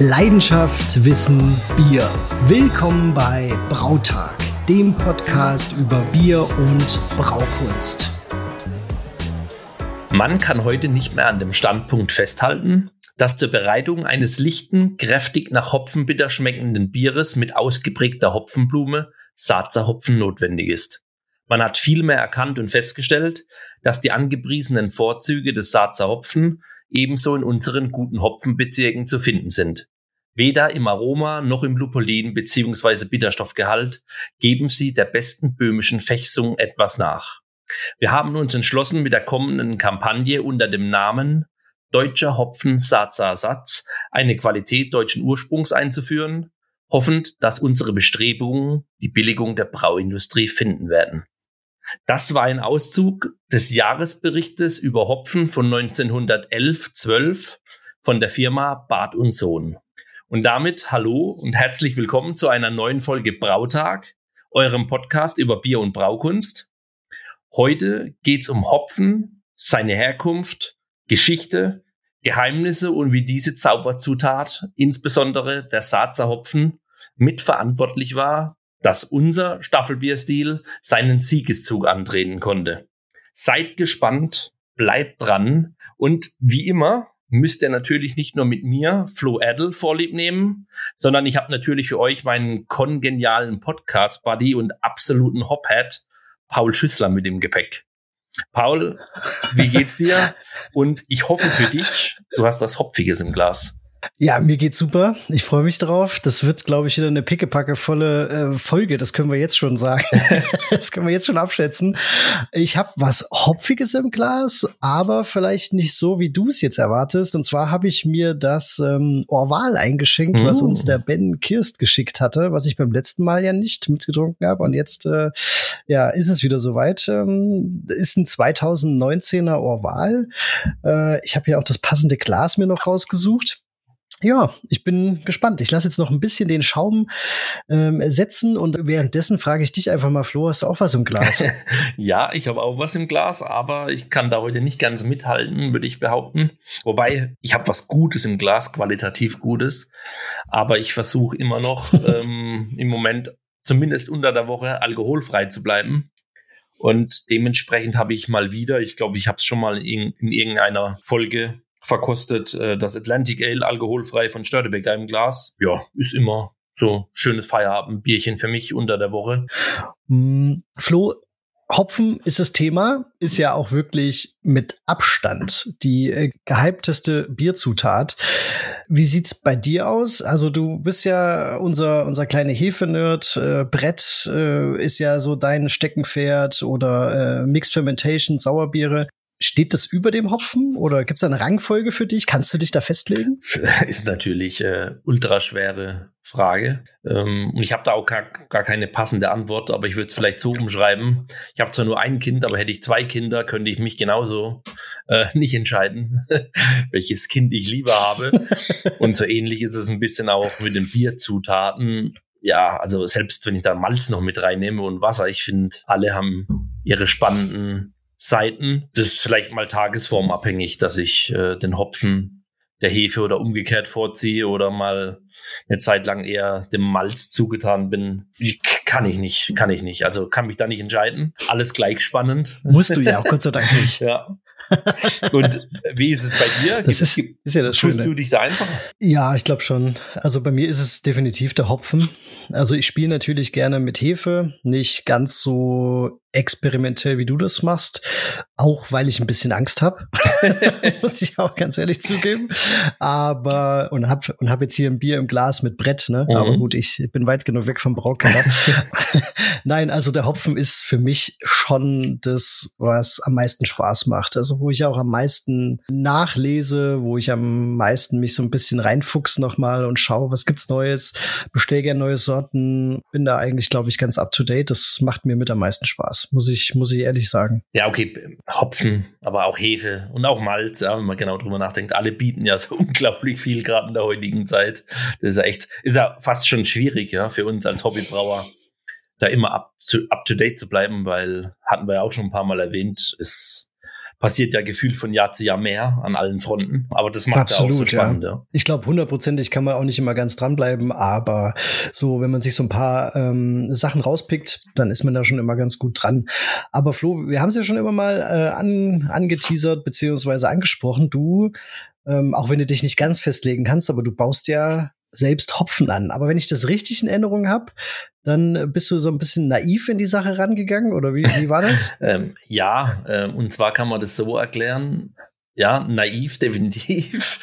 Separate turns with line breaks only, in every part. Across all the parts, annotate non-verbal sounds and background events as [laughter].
Leidenschaft, Wissen, Bier. Willkommen bei Brautag, dem Podcast über Bier und Braukunst.
Man kann heute nicht mehr an dem Standpunkt festhalten, dass zur Bereitung eines lichten, kräftig nach Hopfenbitter schmeckenden Bieres mit ausgeprägter Hopfenblume Saatzer Hopfen notwendig ist. Man hat vielmehr erkannt und festgestellt, dass die angepriesenen Vorzüge des Saatzer Hopfen ebenso in unseren guten Hopfenbezirken zu finden sind. Weder im Aroma noch im Lupulin bzw. Bitterstoffgehalt geben sie der besten böhmischen Fechsung etwas nach. Wir haben uns entschlossen, mit der kommenden Kampagne unter dem Namen Deutscher Hopfen Satz eine Qualität deutschen Ursprungs einzuführen, hoffend, dass unsere Bestrebungen die Billigung der Brauindustrie finden werden. Das war ein Auszug des Jahresberichtes über Hopfen von 1911-12 von der Firma Bad und Sohn. Und damit hallo und herzlich willkommen zu einer neuen Folge Brautag, eurem Podcast über Bier und Braukunst. Heute geht's um Hopfen, seine Herkunft, Geschichte, Geheimnisse und wie diese Zauberzutat, insbesondere der Saatzer Hopfen, mitverantwortlich war, dass unser Staffelbierstil seinen Siegeszug antreten konnte. Seid gespannt, bleibt dran und wie immer müsst ihr natürlich nicht nur mit mir, Flo Adel, vorlieb nehmen, sondern ich habe natürlich für euch meinen kongenialen Podcast-Buddy und absoluten Hophead Paul Schüssler mit im Gepäck. Paul, wie geht's dir? [laughs] Und ich hoffe für dich, du hast was Hopfiges im Glas.
Ja, mir geht's super. Ich freue mich drauf. Das wird, glaube ich, wieder eine pickepackevolle äh, Folge. Das können wir jetzt schon sagen. [laughs] das können wir jetzt schon abschätzen. Ich habe was Hopfiges im Glas, aber vielleicht nicht so, wie du es jetzt erwartest. Und zwar habe ich mir das ähm, Orval eingeschenkt, mm. was uns der Ben Kirst geschickt hatte, was ich beim letzten Mal ja nicht mitgetrunken habe. Und jetzt, äh, ja, ist es wieder soweit. Ähm, ist ein 2019er Orval. Äh, ich habe ja auch das passende Glas mir noch rausgesucht. Ja, ich bin gespannt. Ich lasse jetzt noch ein bisschen den Schaum ähm, setzen und währenddessen frage ich dich einfach mal, Flo, hast du auch was im Glas? [laughs]
ja, ich habe auch was im Glas, aber ich kann da heute nicht ganz mithalten, würde ich behaupten. Wobei, ich habe was Gutes im Glas, qualitativ Gutes, aber ich versuche immer noch [laughs] ähm, im Moment zumindest unter der Woche alkoholfrei zu bleiben. Und dementsprechend habe ich mal wieder, ich glaube, ich habe es schon mal in, in irgendeiner Folge verkostet äh, das Atlantic Ale alkoholfrei von Störtebeker im Glas. Ja, ist immer so schönes Feierabendbierchen für mich unter der Woche.
Mm, Flo, Hopfen ist das Thema, ist ja auch wirklich mit Abstand die äh, gehypteste Bierzutat. Wie sieht's bei dir aus? Also du bist ja unser unser kleine Hefenerd. Äh, Brett äh, ist ja so dein Steckenpferd oder äh, Mixed Fermentation, Sauerbiere. Steht das über dem Hopfen oder gibt es eine Rangfolge für dich? Kannst du dich da festlegen? [laughs]
Ist natürlich äh, ultra schwere Frage. Ähm, und ich habe da auch gar, gar keine passende Antwort, aber ich würde es vielleicht so umschreiben. Ich habe zwar nur ein Kind, aber hätte ich zwei Kinder, könnte ich mich genauso äh, [laughs] nicht entscheiden, [laughs] welches Kind ich lieber habe. und so ähnlich ist es ein bisschen auch mit den Bierzutaten ja, also selbst wenn ich da Malz noch mit reinnehme und Wasser, ich finde, alle haben ihre spannenden Seiten. Das ist vielleicht mal tagesformabhängig, dass ich äh, den Hopfen der Hefe oder umgekehrt vorziehe oder mal eine Zeit lang eher dem Malz zugetan bin. Kann ich nicht, kann ich nicht. Also kann mich da nicht entscheiden. Alles gleich spannend.
Musst du ja auch, [laughs] Gott sei Dank nicht.
ja. Und wie ist es bei dir?
Das ist, ist ja das Schöne.
Du dich da einfach?
Ja, ich glaube schon. Also bei mir ist es definitiv der Hopfen. Also ich spiele natürlich gerne mit Hefe, nicht ganz so experimentell, wie du das machst, auch weil ich ein bisschen Angst habe, [laughs] muss ich auch ganz ehrlich zugeben. Aber und hab und hab jetzt hier ein Bier im Glas mit Brett, ne? Mhm. Aber gut, ich bin weit genug weg vom Braukeller. [laughs] Nein, also der Hopfen ist für mich schon das, was am meisten Spaß macht. Also wo ich auch am meisten nachlese, wo ich am meisten mich so ein bisschen reinfuchs nochmal und schaue, was gibt's Neues, bestell gerne neue Sorten, bin da eigentlich, glaube ich, ganz up to date. Das macht mir mit am meisten Spaß muss ich, muss ich ehrlich sagen.
Ja, okay, Hopfen, aber auch Hefe und auch Malz, ja, wenn man genau drüber nachdenkt. Alle bieten ja so [laughs] unglaublich viel, gerade in der heutigen Zeit. Das ist ja echt, ist ja fast schon schwierig, ja, für uns als Hobbybrauer, da immer up to, up to date zu bleiben, weil hatten wir ja auch schon ein paar Mal erwähnt, ist passiert ja gefühlt von Jahr zu Jahr mehr an allen Fronten. Aber das macht
Absolut,
ja auch so spannend.
Ja. Ich glaube, hundertprozentig kann man auch nicht immer ganz dranbleiben, aber so, wenn man sich so ein paar ähm, Sachen rauspickt, dann ist man da schon immer ganz gut dran. Aber Flo, wir haben es ja schon immer mal äh, an, angeteasert beziehungsweise angesprochen. Du, ähm, auch wenn du dich nicht ganz festlegen kannst, aber du baust ja selbst Hopfen an. Aber wenn ich das richtig in Erinnerung habe, dann bist du so ein bisschen naiv in die Sache rangegangen oder wie, wie war das? [laughs]
ähm, ja, äh, und zwar kann man das so erklären. Ja, naiv, definitiv.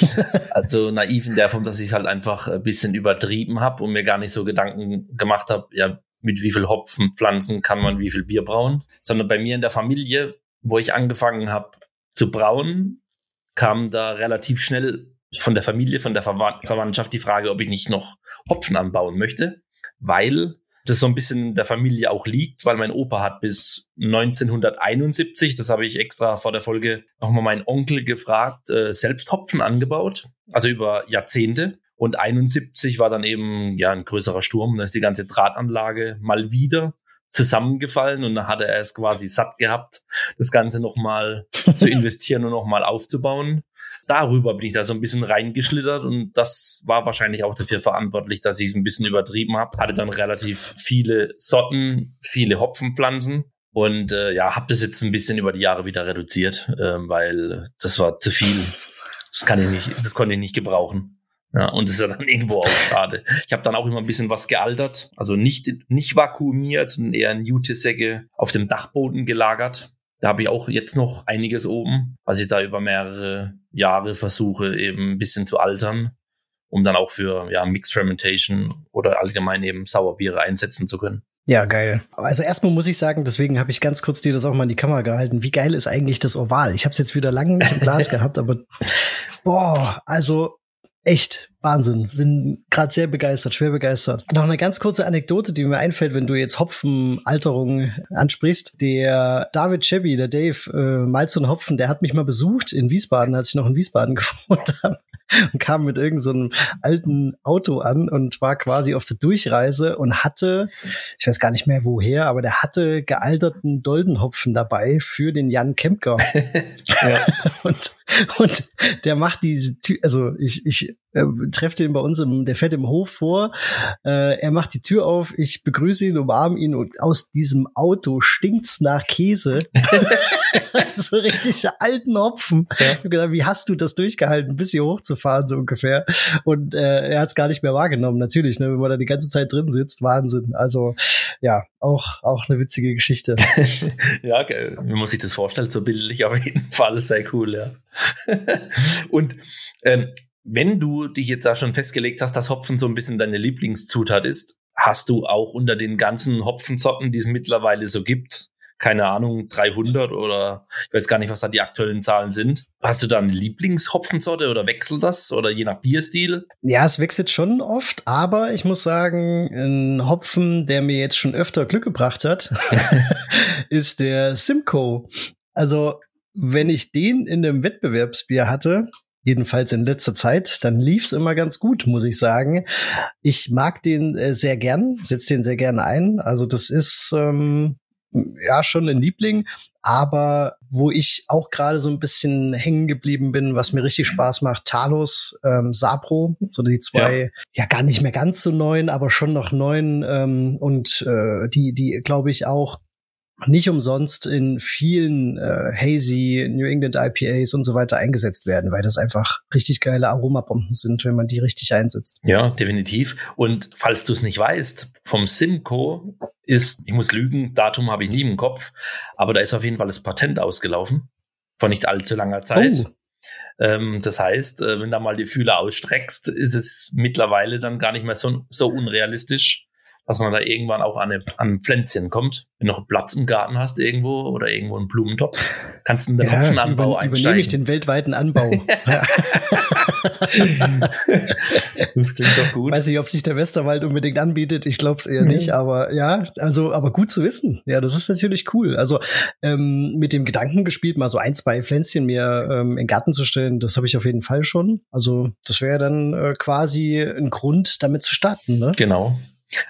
[laughs] also naiv in der Form, dass ich halt einfach ein bisschen übertrieben habe und mir gar nicht so Gedanken gemacht habe, ja, mit wie viel Hopfenpflanzen kann man wie viel Bier brauen, sondern bei mir in der Familie, wo ich angefangen habe zu brauen, kam da relativ schnell von der Familie, von der Verwandtschaft die Frage, ob ich nicht noch Hopfen anbauen möchte, weil das so ein bisschen der Familie auch liegt, weil mein Opa hat bis 1971, das habe ich extra vor der Folge nochmal meinen Onkel gefragt, äh, selbst Hopfen angebaut, also über Jahrzehnte. Und 71 war dann eben ja ein größerer Sturm, da ist die ganze Drahtanlage mal wieder zusammengefallen und dann hatte er es quasi satt gehabt, das Ganze nochmal zu [laughs] investieren und nochmal aufzubauen. Darüber bin ich da so ein bisschen reingeschlittert und das war wahrscheinlich auch dafür verantwortlich, dass ich es ein bisschen übertrieben habe. Hatte dann relativ viele Sorten, viele Hopfenpflanzen und äh, ja, habe das jetzt ein bisschen über die Jahre wieder reduziert, äh, weil das war zu viel. Das kann ich nicht, das konnte ich nicht gebrauchen. Ja, und das ist ja dann irgendwo auch schade. Ich habe dann auch immer ein bisschen was gealtert, also nicht, nicht vakuumiert, sondern eher in Jutesäcke auf dem Dachboden gelagert. Da habe ich auch jetzt noch einiges oben, was ich da über mehrere Jahre versuche, eben ein bisschen zu altern, um dann auch für ja, Mixed Fermentation oder allgemein eben Sauerbiere einsetzen zu können.
Ja, geil. Also erstmal muss ich sagen, deswegen habe ich ganz kurz dir das auch mal in die Kamera gehalten. Wie geil ist eigentlich das Oval? Ich habe es jetzt wieder lange nicht im Glas [laughs] gehabt, aber boah, also echt Wahnsinn. Bin gerade sehr begeistert, schwer begeistert. Noch eine ganz kurze Anekdote, die mir einfällt, wenn du jetzt Hopfenalterung ansprichst. Der David Chevy, der Dave, äh, Malz und Hopfen, der hat mich mal besucht in Wiesbaden, als ich noch in Wiesbaden [laughs] gewohnt habe [laughs] und kam mit irgendeinem so alten Auto an und war quasi auf der Durchreise und hatte, ich weiß gar nicht mehr woher, aber der hatte gealterten Doldenhopfen dabei für den Jan Kempker. [laughs] [laughs] und, und der macht diese, Tür, also ich, ich treffe den bei uns, im, der fährt im Hof vor, äh, er macht die Tür auf, ich begrüße ihn, umarme ihn und aus diesem Auto stinkt's nach Käse. [laughs] so richtig alten Hopfen. Ja. Gedacht, wie hast du das durchgehalten, bis hier hochzufahren, so ungefähr. Und äh, er hat es gar nicht mehr wahrgenommen, natürlich, ne, wenn man da die ganze Zeit drin sitzt, Wahnsinn. Also ja, auch, auch eine witzige Geschichte. [laughs]
ja, wie man sich das vorstellt, so bildlich auf jeden Fall, sehr cool, ja. [laughs] Und ähm, wenn du dich jetzt da schon festgelegt hast, dass Hopfen so ein bisschen deine Lieblingszutat ist, hast du auch unter den ganzen Hopfensorten, die es mittlerweile so gibt, keine Ahnung, 300 oder ich weiß gar nicht, was da die aktuellen Zahlen sind. Hast du da eine Lieblingshopfensorte oder wechselt das oder je nach Bierstil?
Ja, es wechselt schon oft, aber ich muss sagen, ein Hopfen, der mir jetzt schon öfter Glück gebracht hat, [laughs] [laughs] ist der Simcoe. Also, wenn ich den in einem Wettbewerbsbier hatte, jedenfalls in letzter Zeit, dann lief's immer ganz gut, muss ich sagen. Ich mag den äh, sehr gern, setze den sehr gern ein. Also das ist ähm, ja schon ein Liebling, aber wo ich auch gerade so ein bisschen hängen geblieben bin, was mir richtig Spaß macht, Talos, ähm, Sapro, so die zwei, ja. ja. gar nicht mehr ganz so neuen, aber schon noch neuen ähm, und äh, die, die glaube ich auch nicht umsonst in vielen äh, Hazy, New England IPAs und so weiter eingesetzt werden, weil das einfach richtig geile Aromabomben sind, wenn man die richtig einsetzt.
Ja, definitiv. Und falls du es nicht weißt, vom Simco ist, ich muss lügen, Datum habe ich nie im Kopf, aber da ist auf jeden Fall das Patent ausgelaufen. Vor nicht allzu langer Zeit. Oh. Ähm, das heißt, äh, wenn da mal die Fühler ausstreckst, ist es mittlerweile dann gar nicht mehr so, so unrealistisch, dass man da irgendwann auch an, eine, an ein Pflänzchen kommt. Wenn du noch Platz im Garten hast irgendwo oder irgendwo einen Blumentopf, kannst du in den ja, Hopfenanbau über, einsteigen. Übernehme
ich den weltweiten Anbau. [laughs]
das klingt doch gut.
Weiß nicht, ob sich der Westerwald unbedingt anbietet. Ich glaube es eher mhm. nicht, aber ja, also, aber gut zu wissen. Ja, das ist natürlich cool. Also ähm, mit dem Gedanken gespielt, mal so ein, zwei Pflänzchen mir ähm, in den Garten zu stellen, das habe ich auf jeden Fall schon. Also das wäre dann äh, quasi ein Grund, damit zu starten. Ne?
Genau.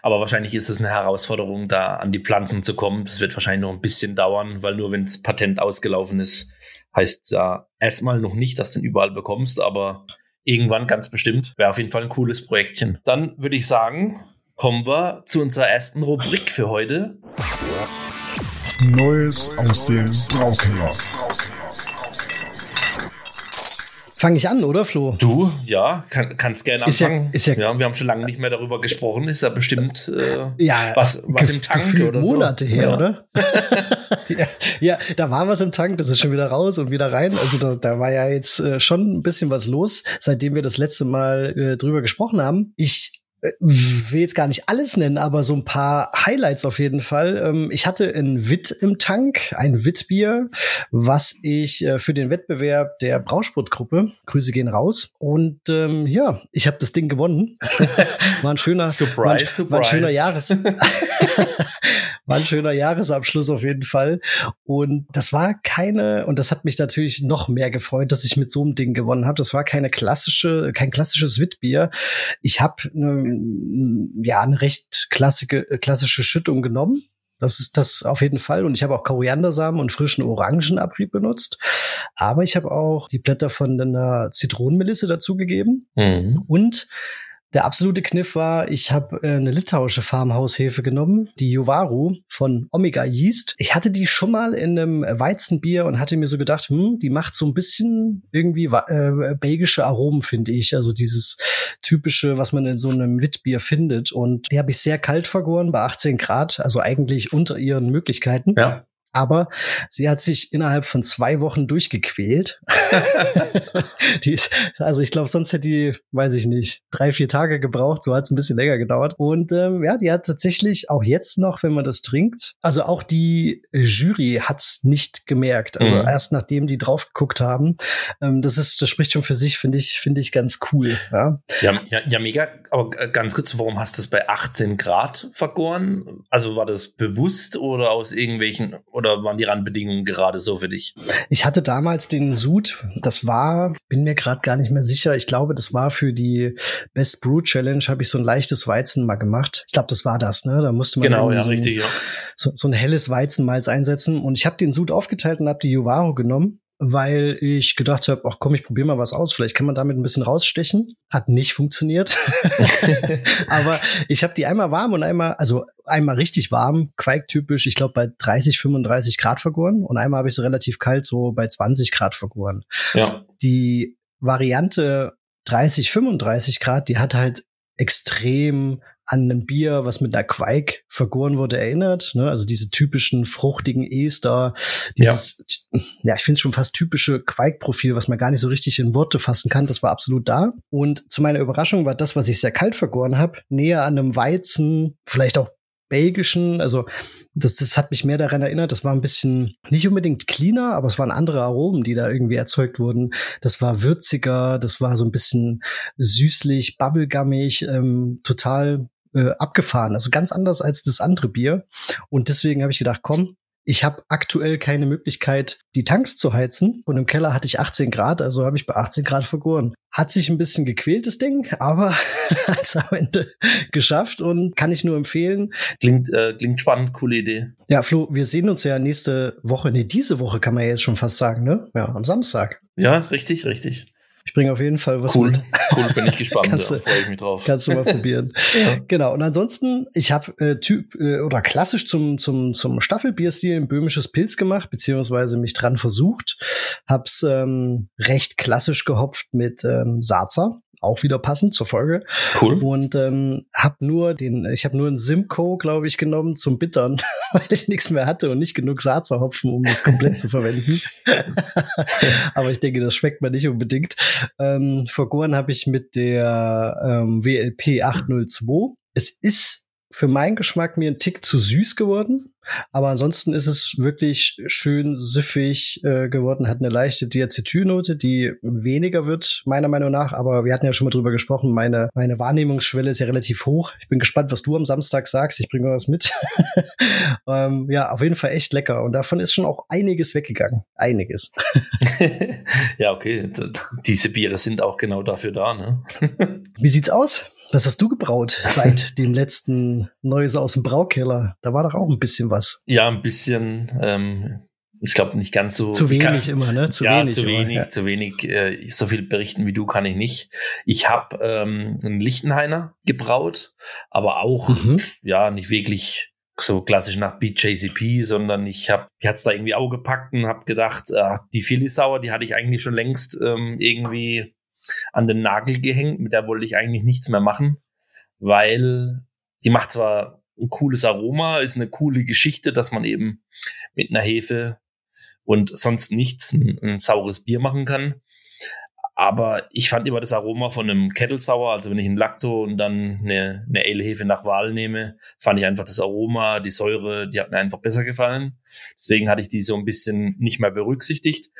Aber wahrscheinlich ist es eine Herausforderung, da an die Pflanzen zu kommen. Das wird wahrscheinlich noch ein bisschen dauern, weil nur wenn das Patent ausgelaufen ist, heißt ja erstmal noch nicht, dass du den überall bekommst, aber irgendwann ganz bestimmt. Wäre auf jeden Fall ein cooles Projektchen. Dann würde ich sagen, kommen wir zu unserer ersten Rubrik für heute.
Neues aus dem Braukeller.
Fange ich an, oder Flo?
Du, ja, kann, kannst gerne anfangen.
Ist ja, ist ja,
ja, wir haben schon lange nicht mehr darüber gesprochen. Ist ja bestimmt äh,
ja,
was, was im Tank oder so.
Monate her, ja. oder? [laughs] ja, ja, da war was im Tank, das ist schon wieder raus und wieder rein. Also da, da war ja jetzt äh, schon ein bisschen was los, seitdem wir das letzte Mal äh, drüber gesprochen haben. Ich will jetzt gar nicht alles nennen, aber so ein paar Highlights auf jeden Fall. Ähm, ich hatte ein Witt im Tank, ein Wittbier, was ich äh, für den Wettbewerb der Brausportgruppe, Grüße gehen raus. Und ähm, ja, ich habe das Ding gewonnen. [laughs] war ein schöner,
surprise,
war ein,
surprise.
War ein schöner Jahres. [laughs] war ein schöner Jahresabschluss auf jeden Fall. Und das war keine, und das hat mich natürlich noch mehr gefreut, dass ich mit so einem Ding gewonnen habe. Das war keine klassische, kein klassisches Wittbier. Ich habe eine, ja, eine recht klassische, klassische Schüttung genommen. Das ist das auf jeden Fall. Und ich habe auch Koriandersamen und frischen Orangenabrieb benutzt. Aber ich habe auch die Blätter von einer Zitronenmelisse dazugegeben.
Mhm.
Und der absolute Kniff war, ich habe äh, eine litauische Farmhaushefe genommen, die Jovaru von Omega Yeast. Ich hatte die schon mal in einem Weizenbier und hatte mir so gedacht, hm, die macht so ein bisschen irgendwie äh, belgische Aromen, finde ich. Also dieses typische, was man in so einem Witbier findet. Und die habe ich sehr kalt vergoren bei 18 Grad, also eigentlich unter ihren Möglichkeiten.
Ja.
Aber sie hat sich innerhalb von zwei Wochen durchgequält. [laughs] die ist, also ich glaube, sonst hätte die, weiß ich nicht, drei, vier Tage gebraucht. So hat es ein bisschen länger gedauert. Und ähm, ja, die hat tatsächlich auch jetzt noch, wenn man das trinkt, also auch die Jury hat's nicht gemerkt. Also mhm. erst nachdem die drauf geguckt haben. Ähm, das ist, das spricht schon für sich, finde ich, finde ich ganz cool. Ja?
ja? Ja, ja, mega. Aber ganz kurz, warum hast du es bei 18 Grad vergoren? Also war das bewusst oder aus irgendwelchen oder waren die Randbedingungen gerade so für dich?
Ich hatte damals den Sud, das war, bin mir gerade gar nicht mehr sicher. Ich glaube, das war für die Best Brew Challenge, habe ich so ein leichtes Weizen mal gemacht. Ich glaube, das war das, ne? Da musste man
genau, ja,
so,
richtig,
ein,
ja.
so, so ein helles Weizenmalz einsetzen. Und ich habe den Sud aufgeteilt und habe die Juvaro genommen weil ich gedacht habe, ach komm, ich probiere mal was aus. Vielleicht kann man damit ein bisschen rausstechen. Hat nicht funktioniert. [laughs] [laughs] Aber ich habe die einmal warm und einmal, also einmal richtig warm, Quake-typisch, ich glaube bei 30, 35 Grad vergoren. Und einmal habe ich sie relativ kalt, so bei 20 Grad vergoren.
Ja.
Die Variante 30, 35 Grad, die hat halt extrem an einem Bier, was mit einer Quake vergoren wurde, erinnert. Ne? Also diese typischen fruchtigen Ester, dieses, ja, ja ich finde es schon fast typische Quake-Profil, was man gar nicht so richtig in Worte fassen kann. Das war absolut da. Und zu meiner Überraschung war das, was ich sehr kalt vergoren habe, näher an einem Weizen, vielleicht auch belgischen, also das, das hat mich mehr daran erinnert, das war ein bisschen nicht unbedingt cleaner, aber es waren andere Aromen, die da irgendwie erzeugt wurden. Das war würziger, das war so ein bisschen süßlich, bubblegummig, ähm, total äh, abgefahren. Also ganz anders als das andere Bier. Und deswegen habe ich gedacht, komm, ich habe aktuell keine Möglichkeit, die Tanks zu heizen. Und im Keller hatte ich 18 Grad, also habe ich bei 18 Grad vergoren. Hat sich ein bisschen gequält, das Ding, [laughs] aber [laughs] hat es am Ende geschafft und kann ich nur empfehlen.
Klingt, äh, klingt spannend, coole Idee.
Ja, Flo, wir sehen uns ja nächste Woche, nee, diese Woche kann man ja jetzt schon fast sagen, ne? Ja, am Samstag.
Ja, richtig, richtig.
Ich bringe auf jeden Fall was
cool.
mit.
Cool, bin ich [laughs] gespannt.
kannst
ja, freue ich mich drauf.
Kannst du mal probieren. [laughs]
ja.
Genau. Und ansonsten, ich habe äh, Typ äh, oder klassisch zum zum zum Staffelbierstil ein böhmisches Pilz gemacht, beziehungsweise mich dran versucht. Hab's ähm, recht klassisch gehopft mit ähm, Sarzer auch wieder passend zur Folge.
Cool.
Und ähm, habe nur den, ich habe nur einen Simcoe, glaube ich, genommen zum Bittern, [laughs] weil ich nichts mehr hatte und nicht genug Saazerhopfen, um das komplett zu verwenden. [laughs] Aber ich denke, das schmeckt mir nicht unbedingt. Ähm, vergoren habe ich mit der ähm, WLP 802. Es ist für meinen Geschmack mir ein Tick zu süß geworden. Aber ansonsten ist es wirklich schön süffig äh, geworden, hat eine leichte Diacetylnote, die weniger wird, meiner Meinung nach. Aber wir hatten ja schon mal drüber gesprochen, meine, meine Wahrnehmungsschwelle ist ja relativ hoch. Ich bin gespannt, was du am Samstag sagst. Ich bringe was mit. [laughs] ähm, ja, auf jeden Fall echt lecker. Und davon ist schon auch einiges weggegangen. Einiges. [laughs]
ja, okay. Diese Biere sind auch genau dafür da, ne?
Wie sieht's aus? Was hast du gebraut [laughs] seit dem letzten Neues aus dem Braukeller? Da war doch auch ein bisschen was.
Ja, ein bisschen. Ähm, ich glaube nicht ganz so.
Zu wenig kann, immer, ne?
Zu ja, wenig. Zu immer, wenig, ja. zu wenig. Äh, so viel berichten wie du kann ich nicht. Ich habe ähm, einen Lichtenhainer gebraut, aber auch mhm. ja nicht wirklich so klassisch nach BJCP, sondern ich habe, ich hat's da irgendwie auch gepackt und habe gedacht, äh, die Philly Sauer, die hatte ich eigentlich schon längst ähm, irgendwie an den Nagel gehängt. Mit der wollte ich eigentlich nichts mehr machen, weil die macht zwar ein cooles Aroma, ist eine coole Geschichte, dass man eben mit einer Hefe und sonst nichts ein, ein saures Bier machen kann. Aber ich fand immer das Aroma von einem Kettle Sour, also wenn ich ein Lacto und dann eine, eine Ale-Hefe nach Wahl nehme, fand ich einfach das Aroma, die Säure, die hat mir einfach besser gefallen. Deswegen hatte ich die so ein bisschen nicht mehr berücksichtigt.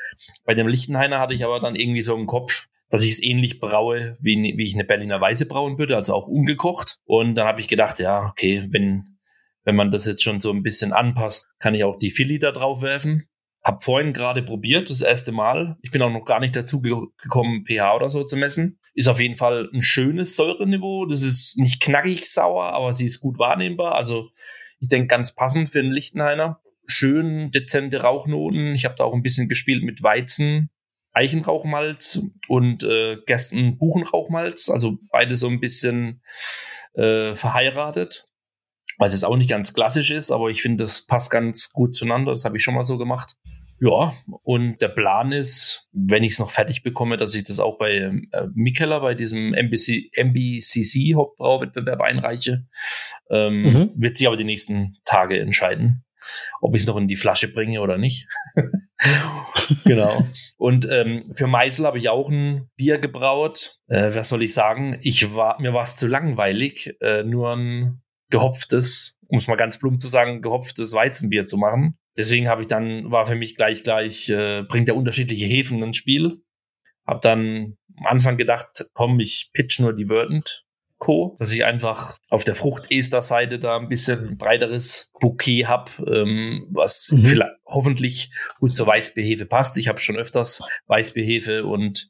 Bei dem Lichtenhainer hatte ich aber dann irgendwie so im Kopf, dass ich es ähnlich braue, wie, wie ich eine Berliner Weiße brauen würde, also auch ungekocht. Und dann habe ich gedacht, ja, okay, wenn, wenn man das jetzt schon so ein bisschen anpasst, kann ich auch die Philly da drauf werfen. Hab vorhin gerade probiert, das erste Mal. Ich bin auch noch gar nicht dazu gekommen, pH oder so zu messen. Ist auf jeden Fall ein schönes Säureniveau. Das ist nicht knackig sauer, aber sie ist gut wahrnehmbar. Also ich denke ganz passend für einen Lichtenhainer. Schön dezente Rauchnoten. Ich habe da auch ein bisschen gespielt mit Weizen, Eichenrauchmalz und äh, Gersten-Buchenrauchmalz. Also beide so ein bisschen äh, verheiratet was jetzt auch nicht ganz klassisch ist, aber ich finde, das passt ganz gut zueinander. Das habe ich schon mal so gemacht. Ja, und der Plan ist, wenn ich es noch fertig bekomme, dass ich das auch bei äh, Mikella, bei diesem MBC, MBCC Hauptbrauwettbewerb einreiche. Ähm, mhm. Wird sich aber die nächsten Tage entscheiden, ob ich es noch in die Flasche bringe oder nicht. [laughs] genau. Und ähm, für Meisel habe ich auch ein Bier gebraut. Äh, was soll ich sagen? Ich war, mir war es zu langweilig, äh, nur ein gehopftes, um es mal ganz plump zu sagen, gehopftes Weizenbier zu machen. Deswegen habe ich dann, war für mich gleich, gleich, äh, bringt der unterschiedliche Hefen ins Spiel. Hab dann am Anfang gedacht, komm, ich pitch nur die Verdant Co., dass ich einfach auf der Frucht-Ester-Seite da ein bisschen breiteres Bouquet habe, ähm, was mhm. vielleicht, hoffentlich gut zur Weißbierhefe passt. Ich habe schon öfters Weißbierhefe und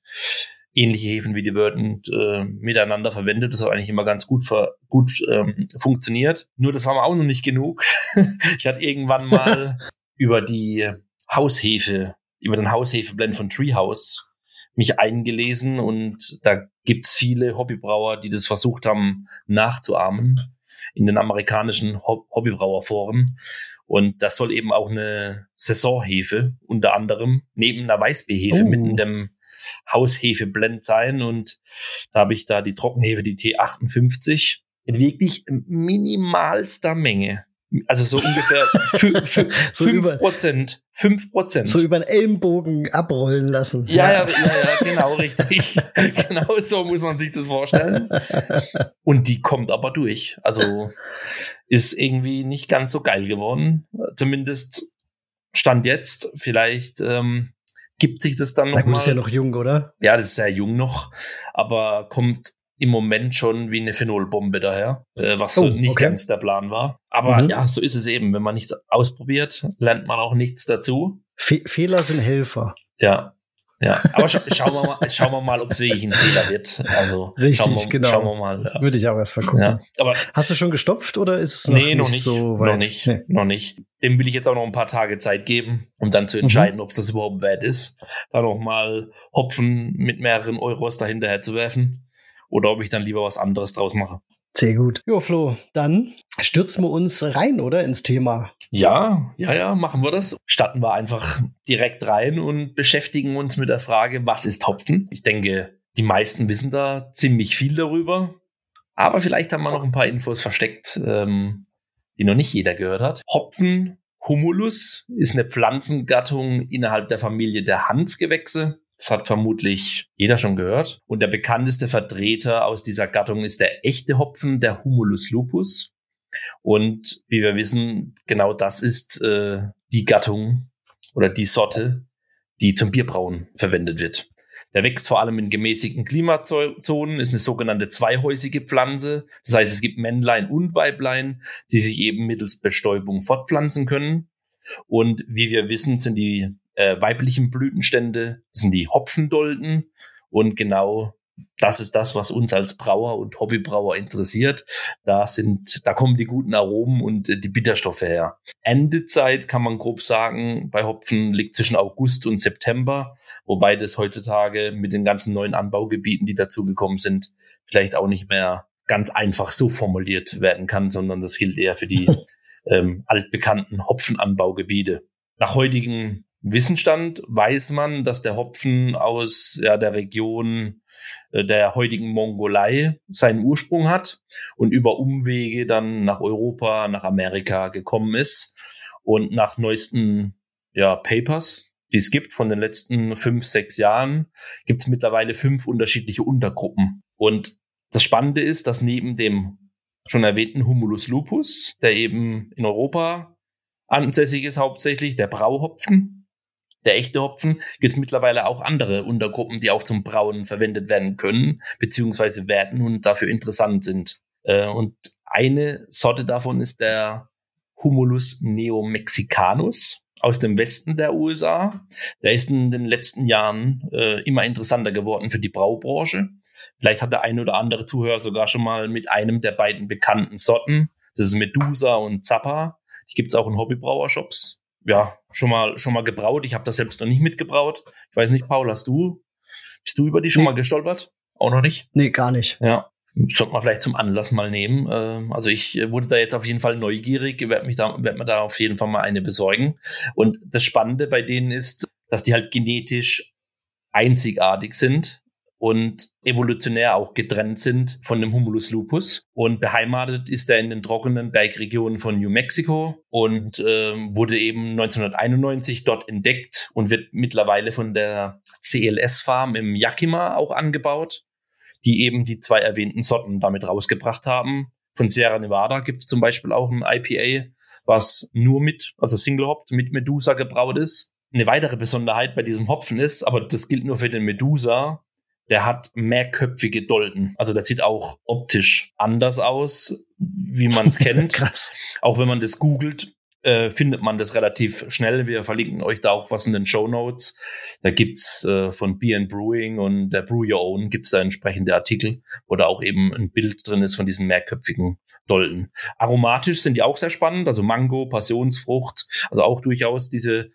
ähnliche Hefen wie die Verdant äh, miteinander verwendet. Das hat eigentlich immer ganz gut, gut ähm, funktioniert. Nur das war mir auch noch nicht genug. [laughs] ich hatte irgendwann [laughs] mal über die Haushefe, über den Haushefeblend von Treehouse mich eingelesen und da gibt's viele Hobbybrauer, die das versucht haben nachzuahmen in den amerikanischen Hobbybrauerforen. Und das soll eben auch eine Saisonhefe unter anderem neben einer Weißbierhefe oh. mit dem Haushefeblend sein und da habe ich da die Trockenhefe, die T58, in wirklich minimalster Menge. Also so ungefähr [laughs] so 5 Prozent. 5 Prozent.
So über den Ellenbogen abrollen lassen.
Ja, ja, ja, ja, genau, richtig. [laughs] genau so muss man sich das vorstellen. Und die kommt aber durch. Also ist irgendwie nicht ganz so geil geworden. Zumindest Stand jetzt. Vielleicht ähm, gibt sich das dann noch.
Du bist ja noch jung, oder?
Ja, das ist sehr jung noch, aber kommt im Moment schon wie eine Phenolbombe daher, äh, was oh, nicht okay. ganz der Plan war. Aber mhm. ja, so ist es eben. Wenn man nichts ausprobiert, lernt man auch nichts dazu.
Fe Fehler sind Helfer.
Ja, ja, aber scha schauen, wir mal, schauen wir mal, ob es wirklich ein Fehler wird. Also,
Richtig,
schauen wir,
genau.
Schauen wir mal. Ja.
Würde ich auch erst mal gucken. Ja,
aber
Hast du schon gestopft oder ist es noch
nee, noch
nicht,
nicht
so weit?
Noch nicht, nee. noch nicht. Dem will ich jetzt auch noch ein paar Tage Zeit geben, um dann zu mhm. entscheiden, mhm. ob es das überhaupt wert ist, da noch mal Hopfen mit mehreren Euros dahinterher zu werfen oder ob ich dann lieber was anderes draus mache.
Sehr gut. Jo, Flo, dann stürzen wir uns rein, oder? Ins Thema.
Ja, ja, ja, machen wir das. Starten wir einfach direkt rein und beschäftigen uns mit der Frage, was ist Hopfen? Ich denke, die meisten wissen da ziemlich viel darüber. Aber vielleicht haben wir noch ein paar Infos versteckt, ähm, die noch nicht jeder gehört hat. Hopfen, Humulus, ist eine Pflanzengattung innerhalb der Familie der Hanfgewächse. Das hat vermutlich jeder schon gehört. Und der bekannteste Vertreter aus dieser Gattung ist der echte Hopfen, der Humulus lupus. Und wie wir wissen, genau das ist äh, die Gattung oder die Sorte, die zum Bierbrauen verwendet wird. Der wächst vor allem in gemäßigten Klimazonen, ist eine sogenannte zweihäusige Pflanze. Das heißt, es gibt Männlein und Weiblein, die sich eben mittels Bestäubung fortpflanzen können. Und wie wir wissen, sind die äh, weiblichen Blütenstände, sind die Hopfendolden. Und genau das ist das, was uns als Brauer und Hobbybrauer interessiert. Da sind, da kommen die guten Aromen und äh, die Bitterstoffe her. Endezeit kann man grob sagen, bei Hopfen liegt zwischen August und September, wobei das heutzutage mit den ganzen neuen Anbaugebieten, die dazugekommen sind, vielleicht auch nicht mehr ganz einfach so formuliert werden kann, sondern das gilt eher für die [laughs] ähm, altbekannten Hopfenanbaugebiete. Nach heutigen Wissenstand weiß man, dass der Hopfen aus ja, der Region äh, der heutigen Mongolei seinen Ursprung hat und über Umwege dann nach Europa, nach Amerika gekommen ist. Und nach neuesten ja, Papers, die es gibt von den letzten fünf, sechs Jahren, gibt es mittlerweile fünf unterschiedliche Untergruppen. Und das Spannende ist, dass neben dem schon erwähnten Humulus lupus, der eben in Europa ansässig ist hauptsächlich, der Brauhopfen, der echte Hopfen, gibt es mittlerweile auch andere Untergruppen, die auch zum Brauen verwendet werden können, beziehungsweise werden und dafür interessant sind. Äh, und eine Sorte davon ist der Humulus neomexicanus aus dem Westen der USA. Der ist in den letzten Jahren äh, immer interessanter geworden für die Braubranche. Vielleicht hat der eine oder andere Zuhörer sogar schon mal mit einem der beiden bekannten Sorten, das ist Medusa und Zappa, die gibt es auch in Hobbybrauershops, ja, schon mal, schon mal gebraut. Ich habe das selbst noch nicht mitgebraut. Ich weiß nicht, Paul, hast du, bist du über die schon nee. mal gestolpert? Auch noch nicht?
Nee, gar nicht.
Ja. Sollte man vielleicht zum Anlass mal nehmen. Ähm, also ich wurde da jetzt auf jeden Fall neugierig, werde mich da, werd mir da auf jeden Fall mal eine besorgen. Und das Spannende bei denen ist, dass die halt genetisch einzigartig sind und evolutionär auch getrennt sind von dem Humulus lupus. Und beheimatet ist er in den trockenen Bergregionen von New Mexico und äh, wurde eben 1991 dort entdeckt und wird mittlerweile von der CLS Farm im Yakima auch angebaut, die eben die zwei erwähnten Sorten damit rausgebracht haben. Von Sierra Nevada gibt es zum Beispiel auch ein IPA, was nur mit, also Single Hopped mit Medusa gebraut ist. Eine weitere Besonderheit bei diesem Hopfen ist, aber das gilt nur für den Medusa, der hat mehrköpfige Dolden. Also das sieht auch optisch anders aus, wie man es [laughs] kennt.
Krass.
Auch wenn man das googelt, äh, findet man das relativ schnell. Wir verlinken euch da auch was in den Show Notes. Da gibt's äh, von Beer and Brewing und der Brew Your Own gibt's da entsprechende Artikel, wo da auch eben ein Bild drin ist von diesen mehrköpfigen Dolden. Aromatisch sind die auch sehr spannend, also Mango, Passionsfrucht, also auch durchaus diese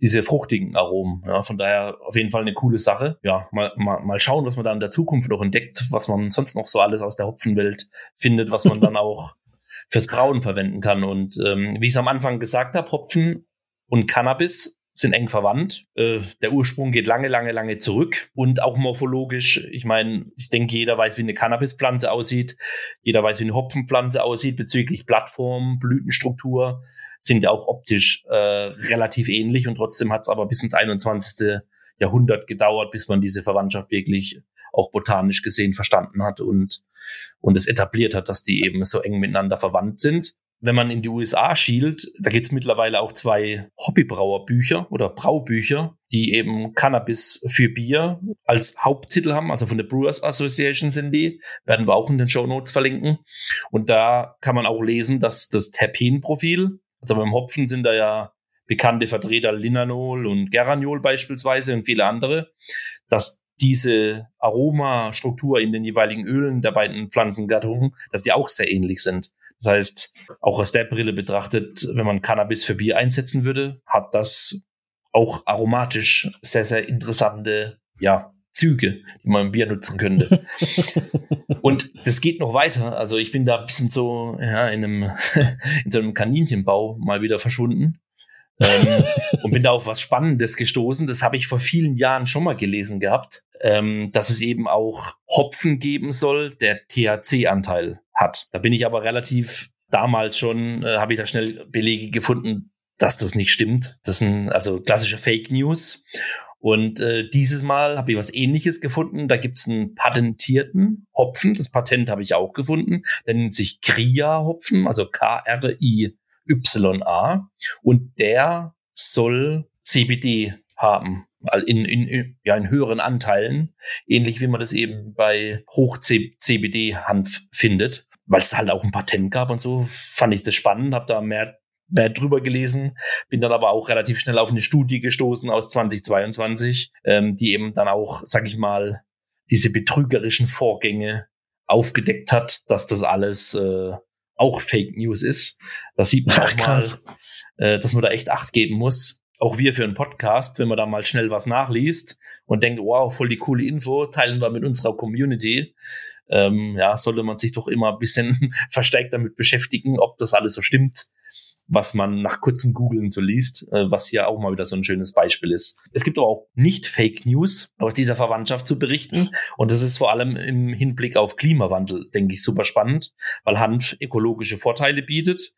diese fruchtigen Aromen. Ja, von daher auf jeden Fall eine coole Sache. Ja, mal, mal, mal schauen, was man da in der Zukunft noch entdeckt, was man sonst noch so alles aus der Hopfenwelt findet, was man dann auch [laughs] fürs Brauen verwenden kann. Und ähm, wie ich es am Anfang gesagt habe, Hopfen und Cannabis sind eng verwandt. Äh, der Ursprung geht lange, lange, lange zurück und auch morphologisch. Ich meine, ich denke, jeder weiß, wie eine Cannabispflanze aussieht. Jeder weiß, wie eine Hopfenpflanze aussieht bezüglich Plattform, Blütenstruktur. Sind ja auch optisch äh, relativ ähnlich und trotzdem hat es aber bis ins 21. Jahrhundert gedauert, bis man diese Verwandtschaft wirklich auch botanisch gesehen verstanden hat und, und es etabliert hat, dass die eben so eng miteinander verwandt sind wenn man in die USA schielt, da gibt es mittlerweile auch zwei Hobbybrauerbücher oder Braubücher, die eben Cannabis für Bier als Haupttitel haben. Also von der Brewers Association sind die. Werden wir auch in den Show Notes verlinken. Und da kann man auch lesen, dass das Terpenprofil, also beim Hopfen sind da ja bekannte Vertreter Linanol und Geraniol beispielsweise und viele andere, dass diese Aromastruktur in den jeweiligen Ölen der beiden Pflanzengattungen, dass die auch sehr ähnlich sind. Das heißt, auch aus der Brille betrachtet, wenn man Cannabis für Bier einsetzen würde, hat das auch aromatisch sehr, sehr interessante, ja, Züge, die man im Bier nutzen könnte. [laughs] und das geht noch weiter. Also ich bin da ein bisschen so ja, in, einem, [laughs] in so einem Kaninchenbau mal wieder verschwunden. ähm, und bin da auf was Spannendes gestoßen. Das habe ich vor vielen Jahren schon mal gelesen gehabt, ähm, dass es eben auch Hopfen geben soll, der THC-Anteil hat. Da bin ich aber relativ damals schon, äh, habe ich da schnell Belege gefunden, dass das nicht stimmt. Das sind also klassische Fake News. Und äh, dieses Mal habe ich was ähnliches gefunden. Da gibt es einen patentierten Hopfen. Das Patent habe ich auch gefunden. Der nennt sich Kria-Hopfen, also K-R-I-Y-A. Und der soll CBD haben. In, in, ja, in höheren Anteilen, ähnlich wie man das eben bei Hoch-CBD-Hanf findet weil es halt auch ein Patent gab und so, fand ich das spannend, habe da mehr, mehr drüber gelesen, bin dann aber auch relativ schnell auf eine Studie gestoßen aus 2022, ähm, die eben dann auch, sag ich mal, diese betrügerischen Vorgänge aufgedeckt hat, dass das alles äh, auch Fake News ist. Da sieht man Ach, auch mal, äh, dass man da echt Acht geben muss. Auch wir für einen Podcast, wenn man da mal schnell was nachliest und denkt, wow, voll die coole Info, teilen wir mit unserer Community. Ähm, ja, sollte man sich doch immer ein bisschen [laughs] verstärkt damit beschäftigen, ob das alles so stimmt was man nach kurzem Googlen so liest, äh, was hier auch mal wieder so ein schönes Beispiel ist. Es gibt aber auch nicht Fake News aus dieser Verwandtschaft zu berichten. Und das ist vor allem im Hinblick auf Klimawandel, denke ich, super spannend, weil Hanf ökologische Vorteile bietet.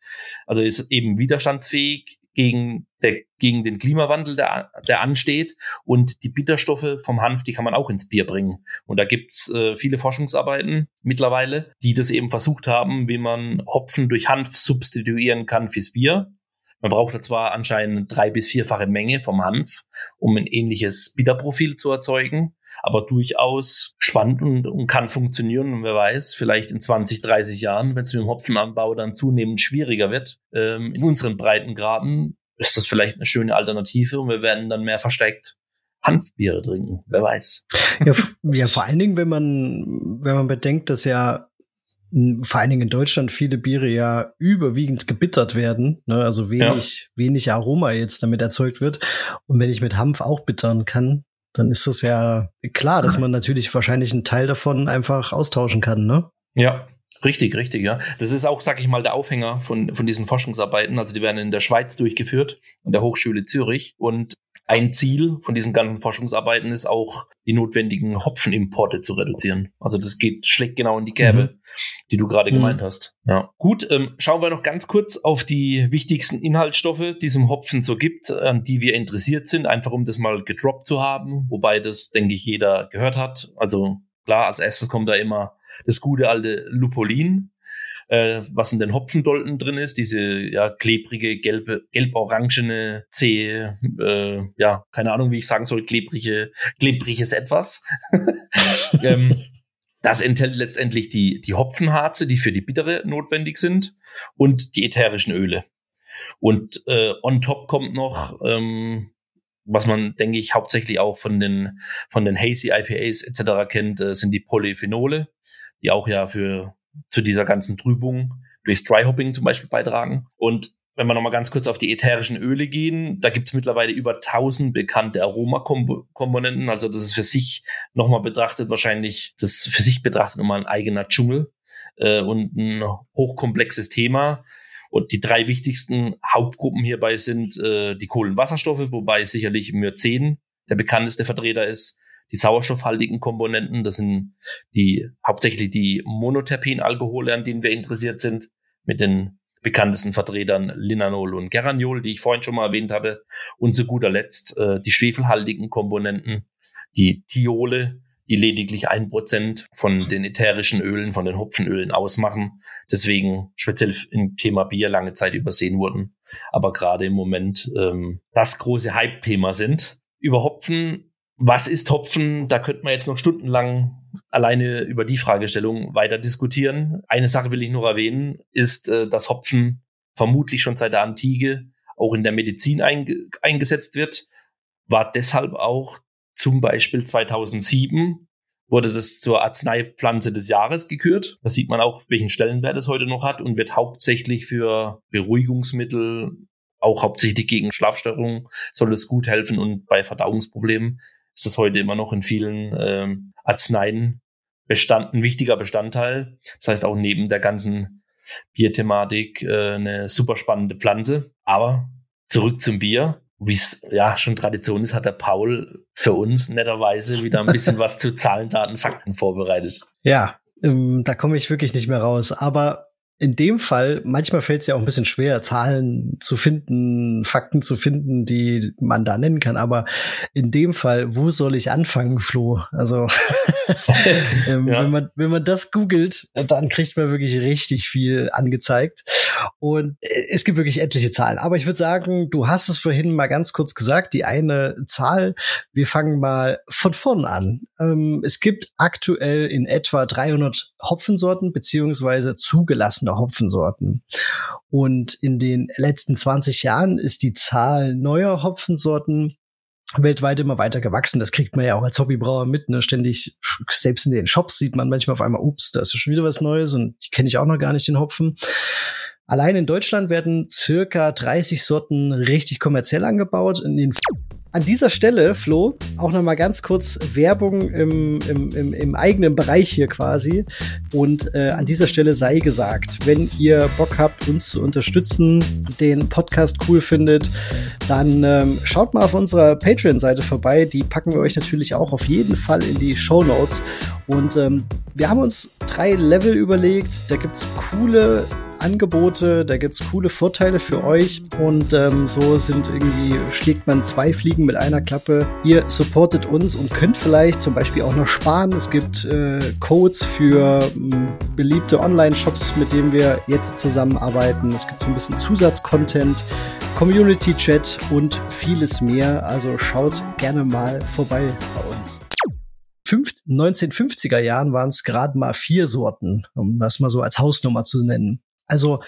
Also ist eben widerstandsfähig, gegen, der, gegen den Klimawandel, der, der ansteht. Und die Bitterstoffe vom Hanf, die kann man auch ins Bier bringen. Und da gibt's äh, viele Forschungsarbeiten mittlerweile, die das eben versucht haben, wie man Hopfen durch Hanf substituieren kann fürs Bier. Man braucht da zwar anscheinend drei bis vierfache Menge vom Hanf, um ein ähnliches Bitterprofil zu erzeugen aber durchaus spannend und, und kann funktionieren. Und wer weiß, vielleicht in 20, 30 Jahren, wenn es mit dem Hopfenanbau dann zunehmend schwieriger wird, ähm, in unseren Breitengraden ist das vielleicht eine schöne Alternative und wir werden dann mehr versteckt Hanfbiere trinken. Wer weiß.
Ja, ja, vor allen Dingen, wenn man, wenn man bedenkt, dass ja vor allen Dingen in Deutschland viele Biere ja überwiegend gebittert werden, ne? also wenig, ja. wenig Aroma jetzt damit erzeugt wird. Und wenn ich mit Hanf auch bittern kann, dann ist das ja klar, dass man natürlich wahrscheinlich einen Teil davon einfach austauschen kann, ne?
Ja, Richtig, richtig, ja. Das ist auch, sag ich mal, der Aufhänger von, von diesen Forschungsarbeiten. Also die werden in der Schweiz durchgeführt, an der Hochschule Zürich. Und ein Ziel von diesen ganzen Forschungsarbeiten ist auch, die notwendigen Hopfenimporte zu reduzieren. Also das geht schlägt genau in die Kerbe, mhm. die du gerade mhm. gemeint hast. Ja. Gut, ähm, schauen wir noch ganz kurz auf die wichtigsten Inhaltsstoffe, die es im Hopfen so gibt, an die wir interessiert sind, einfach um das mal gedroppt zu haben, wobei das, denke ich, jeder gehört hat. Also klar, als erstes kommt da immer das gute alte Lupulin, äh, was in den Hopfendolten drin ist, diese ja klebrige, gelbe, gelb-orangene, zähe, äh, ja, keine Ahnung, wie ich sagen soll, klebrige, klebriges Etwas. [laughs] ähm, das enthält letztendlich die, die Hopfenharze, die für die Bittere notwendig sind und die ätherischen Öle. Und äh, on top kommt noch, ähm, was man, denke ich, hauptsächlich auch von den, von den Hazy IPAs etc. kennt, äh, sind die Polyphenole, die auch ja für zu dieser ganzen Trübung durchs Dryhopping zum Beispiel beitragen. Und wenn wir nochmal ganz kurz auf die ätherischen Öle gehen, da gibt es mittlerweile über 1000 bekannte Aromakomponenten. Also das ist für sich nochmal betrachtet, wahrscheinlich das für sich betrachtet nochmal ein eigener Dschungel äh, und ein hochkomplexes Thema. Und die drei wichtigsten Hauptgruppen hierbei sind äh, die Kohlenwasserstoffe, wobei sicherlich Myrcen der bekannteste Vertreter ist die sauerstoffhaltigen Komponenten. Das sind die hauptsächlich die Monoterpenalkohole, an denen wir interessiert sind, mit den bekanntesten Vertretern Linanol und Geraniol, die ich vorhin schon mal erwähnt hatte. Und zu guter Letzt äh, die schwefelhaltigen Komponenten, die Thiole, die lediglich ein Prozent von den ätherischen Ölen, von den Hopfenölen ausmachen. Deswegen speziell im Thema Bier lange Zeit übersehen wurden. Aber gerade im Moment ähm, das große Hype-Thema sind. Über Hopfen was ist Hopfen? Da könnte man jetzt noch stundenlang alleine über die Fragestellung weiter diskutieren. Eine Sache will ich nur erwähnen, ist, äh, dass Hopfen vermutlich schon seit der Antike auch in der Medizin einge eingesetzt wird, war deshalb auch zum Beispiel 2007 wurde das zur Arzneipflanze des Jahres gekürt. Da sieht man auch, welchen Stellenwert es heute noch hat und wird hauptsächlich für Beruhigungsmittel, auch hauptsächlich gegen Schlafstörungen soll es gut helfen und bei Verdauungsproblemen ist das heute immer noch in vielen ähm, Arzneien Bestand, ein wichtiger Bestandteil. Das heißt auch neben der ganzen Bierthematik äh, eine super spannende Pflanze. Aber zurück zum Bier. Wie es ja schon Tradition ist, hat der Paul für uns netterweise wieder ein bisschen [laughs] was zu Zahlen, Daten, Fakten vorbereitet.
Ja, ähm, da komme ich wirklich nicht mehr raus. Aber in dem Fall, manchmal fällt es ja auch ein bisschen schwer, Zahlen zu finden, Fakten zu finden, die man da nennen kann. Aber in dem Fall, wo soll ich anfangen, Flo? Also, [laughs] [laughs] ähm, ja. wenn, man, wenn man das googelt, dann kriegt man wirklich richtig viel angezeigt. Und äh, es gibt wirklich etliche Zahlen. Aber ich würde sagen, du hast es vorhin mal ganz kurz gesagt, die eine Zahl. Wir fangen mal von vorn an. Ähm, es gibt aktuell in etwa 300 Hopfensorten beziehungsweise zugelassene Hopfensorten. Und in den letzten 20 Jahren ist die Zahl neuer Hopfensorten weltweit immer weiter gewachsen. Das kriegt man ja auch als Hobbybrauer mit. Ne? Ständig, selbst in den Shops sieht man manchmal auf einmal, ups, da ist schon wieder was Neues und die kenne ich auch noch gar nicht, den Hopfen. Allein in Deutschland werden circa 30 Sorten richtig kommerziell angebaut. An dieser Stelle, Flo, auch noch mal ganz kurz Werbung im, im, im, im eigenen Bereich hier quasi. Und äh, an dieser Stelle sei gesagt, wenn ihr Bock habt, uns zu unterstützen, den Podcast cool findet, dann ähm, schaut mal auf unserer Patreon-Seite vorbei. Die packen wir euch natürlich auch auf jeden Fall in die Show Notes. Und ähm, wir haben uns drei Level überlegt. Da gibt's coole Angebote, da gibt's coole Vorteile für euch und ähm, so sind irgendwie, schlägt man zwei Fliegen mit einer Klappe. Ihr supportet uns und könnt vielleicht zum Beispiel auch noch sparen. Es gibt äh, Codes für ähm, beliebte Online-Shops, mit denen wir jetzt zusammenarbeiten. Es gibt so ein bisschen Zusatzcontent, Community-Chat und vieles mehr. Also schaut gerne mal vorbei bei uns. 1950er Jahren waren es gerade mal vier Sorten, um das mal so als Hausnummer zu nennen. Also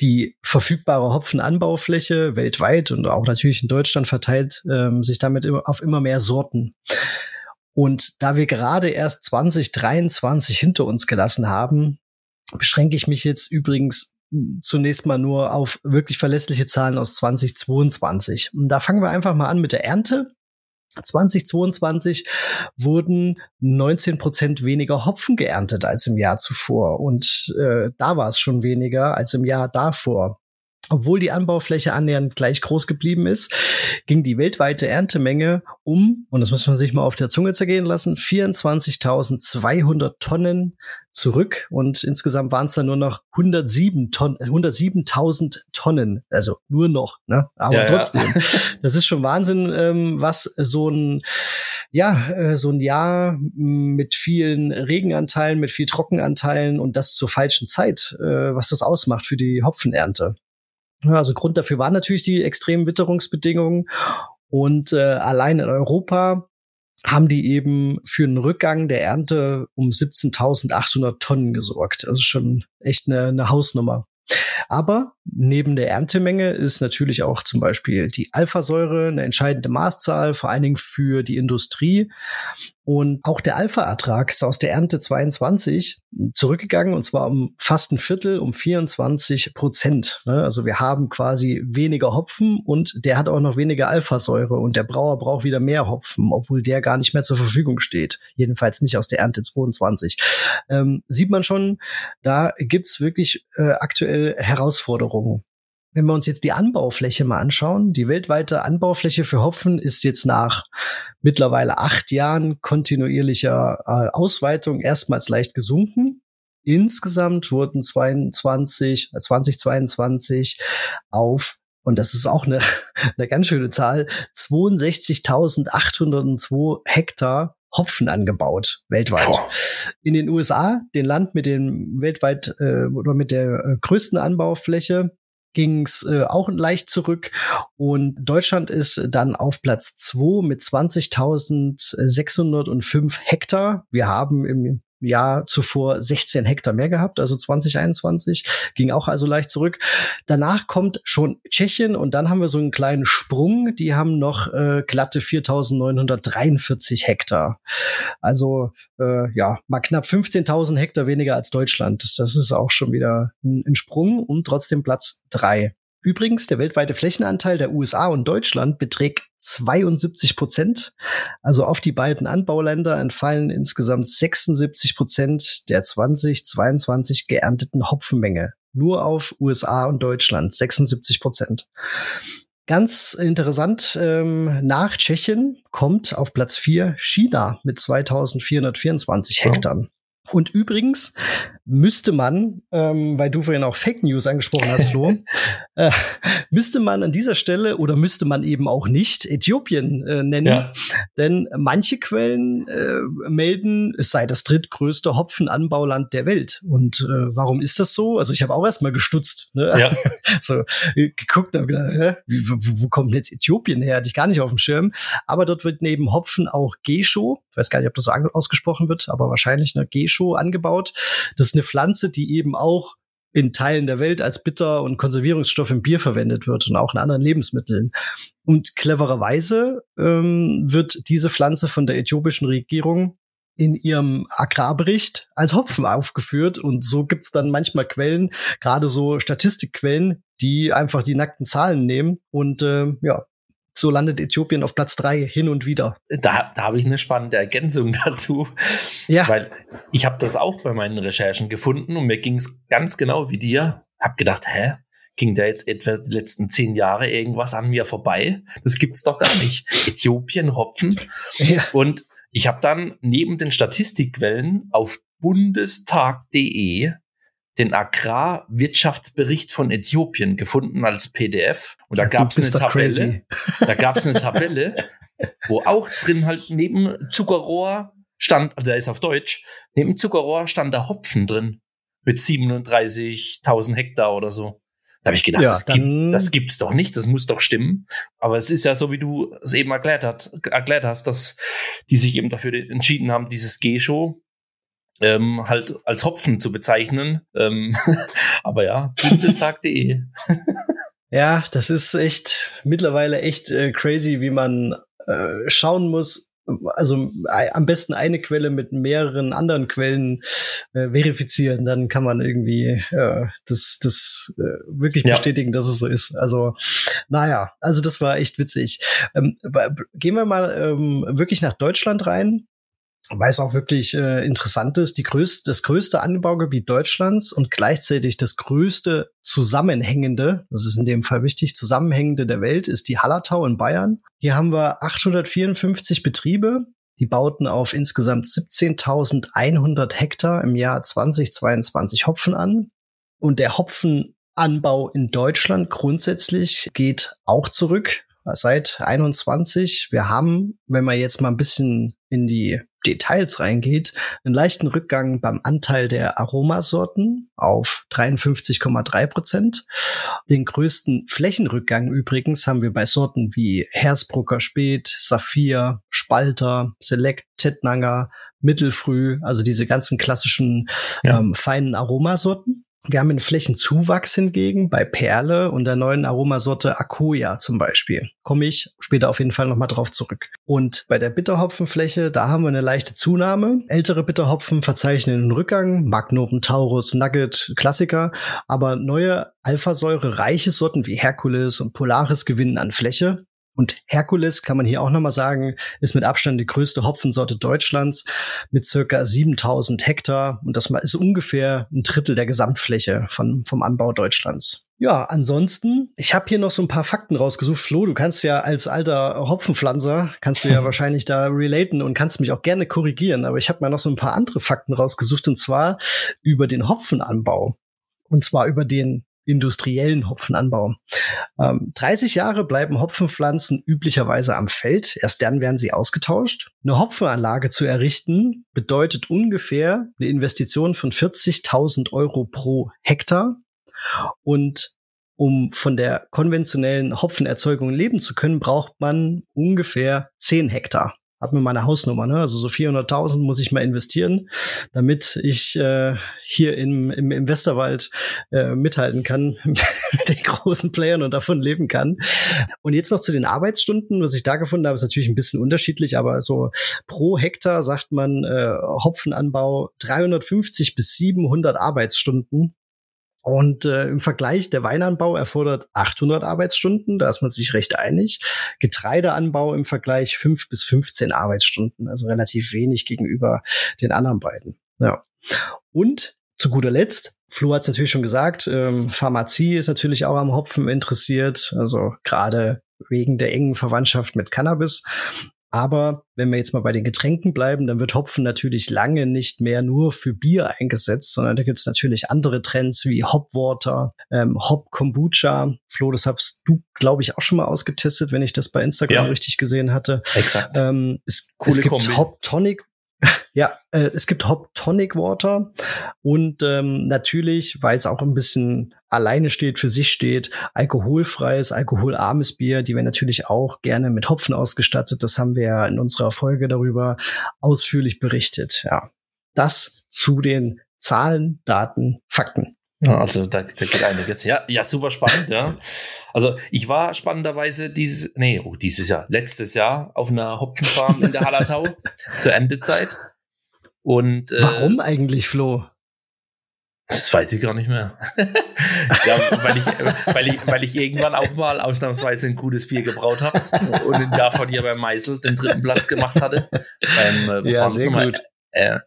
die verfügbare Hopfenanbaufläche weltweit und auch natürlich in Deutschland verteilt ähm, sich damit auf immer mehr Sorten. Und da wir gerade erst 2023 hinter uns gelassen haben, beschränke ich mich jetzt übrigens zunächst mal nur auf wirklich verlässliche Zahlen aus 2022. Und da fangen wir einfach mal an mit der Ernte. 2022 wurden 19 Prozent weniger Hopfen geerntet als im Jahr zuvor. Und äh, da war es schon weniger als im Jahr davor. Obwohl die Anbaufläche annähernd gleich groß geblieben ist, ging die weltweite Erntemenge um, und das muss man sich mal auf der Zunge zergehen lassen, 24.200 Tonnen zurück und insgesamt waren es dann nur noch 107 Tonnen, 107.000 Tonnen, also nur noch, ne? Aber ja, trotzdem, ja. [laughs] das ist schon Wahnsinn, ähm, was so ein ja äh, so ein Jahr mit vielen Regenanteilen, mit viel Trockenanteilen und das zur falschen Zeit, äh, was das ausmacht für die Hopfenernte. Also Grund dafür waren natürlich die extremen Witterungsbedingungen und äh, allein in Europa haben die eben für einen Rückgang der Ernte um 17.800 Tonnen gesorgt. Also schon echt eine, eine Hausnummer. Aber neben der Erntemenge ist natürlich auch zum Beispiel die Alphasäure eine entscheidende Maßzahl, vor allen Dingen für die Industrie. Und auch der Alpha-Ertrag ist aus der Ernte 22 zurückgegangen und zwar um fast ein Viertel, um 24 Prozent. Ne? Also wir haben quasi weniger Hopfen und der hat auch noch weniger Alphasäure und der Brauer braucht wieder mehr Hopfen, obwohl der gar nicht mehr zur Verfügung steht. Jedenfalls nicht aus der Ernte 22. Ähm, sieht man schon, da gibt's wirklich äh, aktuell Herausforderungen. Wenn wir uns jetzt die Anbaufläche mal anschauen, die weltweite Anbaufläche für Hopfen ist jetzt nach mittlerweile acht Jahren kontinuierlicher äh, Ausweitung erstmals leicht gesunken. Insgesamt wurden 22, 2022 äh, auf und das ist auch eine, [laughs] eine ganz schöne Zahl, 62.802 Hektar Hopfen angebaut weltweit. Boah. In den USA, den Land mit dem weltweit äh, oder mit der äh, größten Anbaufläche, ging es äh, auch leicht zurück und Deutschland ist dann auf Platz 2 mit 20.605 Hektar. Wir haben im Jahr zuvor 16 Hektar mehr gehabt, also 2021, ging auch also leicht zurück. Danach kommt schon Tschechien und dann haben wir so einen kleinen Sprung, die haben noch äh, glatte 4.943 Hektar. Also äh, ja, mal knapp 15.000 Hektar weniger als Deutschland. Das ist auch schon wieder ein, ein Sprung und trotzdem Platz drei. Übrigens, der weltweite Flächenanteil der USA und Deutschland beträgt 72 Prozent. Also auf die beiden Anbauländer entfallen insgesamt 76 Prozent der 2022 geernteten Hopfenmenge. Nur auf USA und Deutschland 76 Prozent. Ganz interessant, ähm, nach Tschechien kommt auf Platz 4 China mit 2424 Hektar. Und übrigens müsste man, ähm, weil du vorhin auch Fake News angesprochen hast, Flo, [laughs] äh, müsste man an dieser Stelle oder müsste man eben auch nicht Äthiopien äh, nennen. Ja. Denn manche Quellen äh, melden, es sei das drittgrößte Hopfenanbauland der Welt. Und äh, warum ist das so? Also ich habe auch erstmal gestutzt. Ne? Ja. [laughs] so äh, geguckt und gedacht, hä? Wo, wo kommt jetzt Äthiopien her? Hatte ich gar nicht auf dem Schirm. Aber dort wird neben Hopfen auch Gesho, ich weiß gar nicht, ob das so ausgesprochen wird, aber wahrscheinlich eine Gesho angebaut. Das ist eine Pflanze, die eben auch in Teilen der Welt als Bitter- und Konservierungsstoff im Bier verwendet wird und auch in anderen Lebensmitteln. Und clevererweise ähm, wird diese Pflanze von der äthiopischen Regierung in ihrem Agrarbericht als Hopfen aufgeführt. Und so gibt's dann manchmal Quellen, gerade so Statistikquellen, die einfach die nackten Zahlen nehmen. Und äh, ja, so landet Äthiopien auf Platz drei hin und wieder.
Da, da habe ich eine spannende Ergänzung [laughs] dazu. Ja. Weil ich habe das auch bei meinen Recherchen gefunden und mir ging es ganz genau wie dir. Hab gedacht, hä? Ging da jetzt etwa die letzten zehn Jahre irgendwas an mir vorbei? Das gibt's doch gar nicht. [laughs] Äthiopien, Hopfen. Ja. Und ich habe dann neben den Statistikquellen auf bundestag.de den Agrarwirtschaftsbericht von Äthiopien gefunden als PDF. Und da gab es eine Tabelle. [laughs] Da gab es eine Tabelle, wo auch drin halt neben Zuckerrohr stand, also der ist auf Deutsch, neben Zuckerrohr stand da Hopfen drin. Mit 37.000 Hektar oder so. Da habe ich gedacht, ja, das, gibt, das gibt's doch nicht, das muss doch stimmen. Aber es ist ja so, wie du es eben erklärt, hat, erklärt hast, dass die sich eben dafür entschieden haben, dieses G-Show ähm, halt als Hopfen zu bezeichnen. Ähm, [laughs] aber ja, bundestag.de. [laughs]
ja, das ist echt mittlerweile echt äh, crazy, wie man äh, schauen muss, also äh, am besten eine Quelle mit mehreren anderen Quellen äh, verifizieren, dann kann man irgendwie äh, das, das äh, wirklich ja. bestätigen, dass es so ist. Also, naja, also das war echt witzig. Ähm, gehen wir mal ähm, wirklich nach Deutschland rein weil es auch wirklich äh, interessant ist, die größte, das größte Anbaugebiet Deutschlands und gleichzeitig das größte zusammenhängende, das ist in dem Fall wichtig, zusammenhängende der Welt ist die Hallertau in Bayern. Hier haben wir 854 Betriebe, die bauten auf insgesamt 17.100 Hektar im Jahr 2022 Hopfen an. Und der Hopfenanbau in Deutschland grundsätzlich geht auch zurück seit 21. Wir haben, wenn man jetzt mal ein bisschen in die Details reingeht, einen leichten Rückgang beim Anteil der Aromasorten auf 53,3 Prozent. Den größten Flächenrückgang übrigens haben wir bei Sorten wie Hersbrucker Spät, Saphir, Spalter, Select, Tettnanger, Mittelfrüh, also diese ganzen klassischen ja. ähm, feinen Aromasorten. Wir haben einen Flächenzuwachs hingegen bei Perle und der neuen Aromasorte Akoya zum Beispiel. Komme ich später auf jeden Fall nochmal drauf zurück. Und bei der Bitterhopfenfläche, da haben wir eine leichte Zunahme. Ältere Bitterhopfen verzeichnen einen Rückgang. Magnum, Taurus, Nugget, Klassiker. Aber neue Alphasäure-reiche Sorten wie Hercules und Polaris gewinnen an Fläche. Und Herkules kann man hier auch nochmal sagen, ist mit Abstand die größte Hopfensorte Deutschlands mit circa 7000 Hektar. Und das ist ungefähr ein Drittel der Gesamtfläche von, vom Anbau Deutschlands. Ja, ansonsten, ich habe hier noch so ein paar Fakten rausgesucht. Flo, du kannst ja als alter Hopfenpflanzer, kannst du ja [laughs] wahrscheinlich da relaten und kannst mich auch gerne korrigieren. Aber ich habe mal noch so ein paar andere Fakten rausgesucht und zwar über den Hopfenanbau. Und zwar über den industriellen Hopfenanbau. Ähm, 30 Jahre bleiben Hopfenpflanzen üblicherweise am Feld, erst dann werden sie ausgetauscht. Eine Hopfenanlage zu errichten bedeutet ungefähr eine Investition von 40.000 Euro pro Hektar. Und um von der konventionellen Hopfenerzeugung leben zu können, braucht man ungefähr 10 Hektar hat mir meine Hausnummer, ne? Also so 400.000 muss ich mal investieren, damit ich äh, hier im, im, im Westerwald äh, mithalten kann [laughs] mit den großen Playern und davon leben kann. Und jetzt noch zu den Arbeitsstunden, was ich da gefunden habe, ist natürlich ein bisschen unterschiedlich, aber so pro Hektar sagt man äh, Hopfenanbau 350 bis 700 Arbeitsstunden und äh, im Vergleich, der Weinanbau erfordert 800 Arbeitsstunden, da ist man sich recht einig. Getreideanbau im Vergleich 5 bis 15 Arbeitsstunden, also relativ wenig gegenüber den anderen beiden. Ja. Und zu guter Letzt, Flo hat es natürlich schon gesagt, ähm, Pharmazie ist natürlich auch am Hopfen interessiert, also gerade wegen der engen Verwandtschaft mit Cannabis. Aber wenn wir jetzt mal bei den Getränken bleiben, dann wird Hopfen natürlich lange nicht mehr nur für Bier eingesetzt, sondern da gibt es natürlich andere Trends wie Hopwater, ähm, Hop Kombucha. Flo, das hast du, glaube ich, auch schon mal ausgetestet, wenn ich das bei Instagram ja. richtig gesehen hatte.
Exakt.
Ähm, es, es gibt Kombi. Hop Tonic ja, äh, es gibt Hop Tonic Water und ähm, natürlich, weil es auch ein bisschen alleine steht, für sich steht, alkoholfreies, alkoholarmes Bier, die wir natürlich auch gerne mit Hopfen ausgestattet. Das haben wir ja in unserer Folge darüber ausführlich berichtet. Ja, das zu den Zahlen, Daten, Fakten.
Ja, also da, da geht einiges. Ja, ja, super spannend, ja. Also ich war spannenderweise dieses, nee, oh, dieses Jahr, letztes Jahr auf einer Hopfenfarm in der [laughs] Hallertau zur Endezeit. Und
äh, warum eigentlich, Flo?
Das weiß ich gar nicht mehr. [laughs] ja, weil, ich, weil, ich, weil ich irgendwann auch mal ausnahmsweise ein gutes Bier gebraut habe und davon hier beim Meisel den dritten Platz gemacht hatte. Beim, äh, was
ja, sehr gut.
Äh,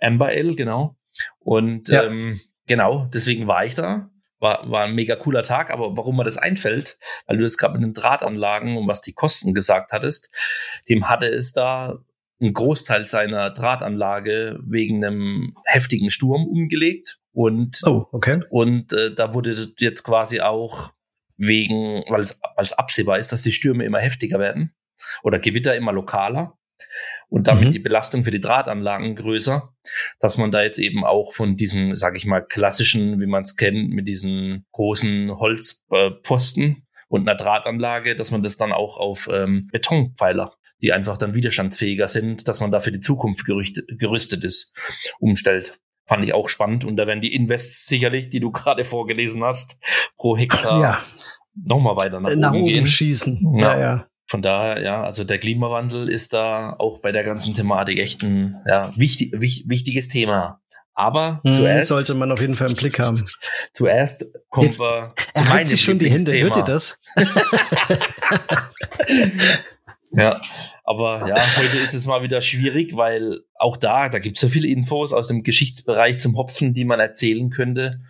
Amber Ale, genau. Und ja. ähm, genau, deswegen war ich da. War, war ein mega cooler Tag, aber warum mir das einfällt, weil du das gerade mit den Drahtanlagen und was die Kosten gesagt hattest, dem hatte es da einen Großteil seiner Drahtanlage wegen einem heftigen Sturm umgelegt und,
oh, okay.
und äh, da wurde jetzt quasi auch wegen, weil es als absehbar ist, dass die Stürme immer heftiger werden oder Gewitter immer lokaler und damit mhm. die Belastung für die Drahtanlagen größer, dass man da jetzt eben auch von diesen, sage ich mal, klassischen, wie man es kennt, mit diesen großen Holzpfosten und einer Drahtanlage, dass man das dann auch auf ähm, Betonpfeiler, die einfach dann widerstandsfähiger sind, dass man da für die Zukunft gerüstet ist, umstellt. Fand ich auch spannend. Und da werden die Invests sicherlich, die du [laughs] gerade vorgelesen hast, pro Hektar
ja.
nochmal weiter nach,
nach
oben,
oben
gehen.
schießen. Ja, ja.
Von daher, ja, also der Klimawandel ist da auch bei der ganzen Thematik echt ein ja, wichtig, wich, wichtiges Thema. Aber hm, zuerst
sollte man auf jeden Fall im Blick haben. [laughs]
Zuerst kommen Jetzt, wir
zu er meinem sich schon die Hände. Hört ihr das? [laughs]
ja, aber ja, heute ist es mal wieder schwierig, weil auch da, da gibt es so viele Infos aus dem Geschichtsbereich zum Hopfen, die man erzählen könnte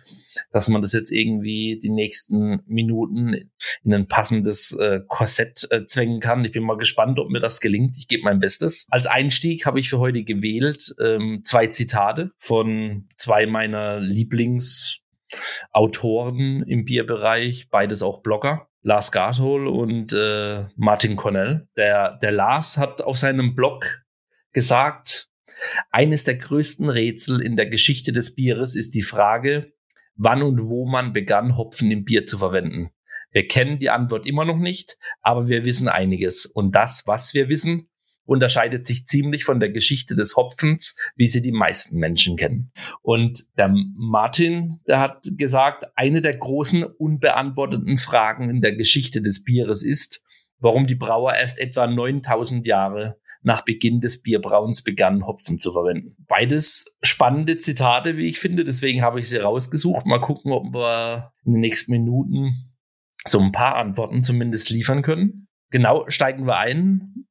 dass man das jetzt irgendwie die nächsten Minuten in ein passendes äh, Korsett äh, zwängen kann. Ich bin mal gespannt, ob mir das gelingt. Ich gebe mein Bestes. Als Einstieg habe ich für heute gewählt ähm, zwei Zitate von zwei meiner Lieblingsautoren im Bierbereich, beides auch Blogger. Lars Garthol und äh, Martin Cornell. Der, der Lars hat auf seinem Blog gesagt, eines der größten Rätsel in der Geschichte des Bieres ist die Frage, wann und wo man begann, Hopfen im Bier zu verwenden. Wir kennen die Antwort immer noch nicht, aber wir wissen einiges. Und das, was wir wissen, unterscheidet sich ziemlich von der Geschichte des Hopfens, wie sie die meisten Menschen kennen. Und der Martin, der hat gesagt, eine der großen unbeantworteten Fragen in der Geschichte des Bieres ist, warum die Brauer erst etwa 9000 Jahre nach Beginn des Bierbrauens begannen, Hopfen zu verwenden. Beides spannende Zitate, wie ich finde, deswegen habe ich sie rausgesucht. Mal gucken, ob wir in den nächsten Minuten so ein paar Antworten zumindest liefern können. Genau, steigen wir ein.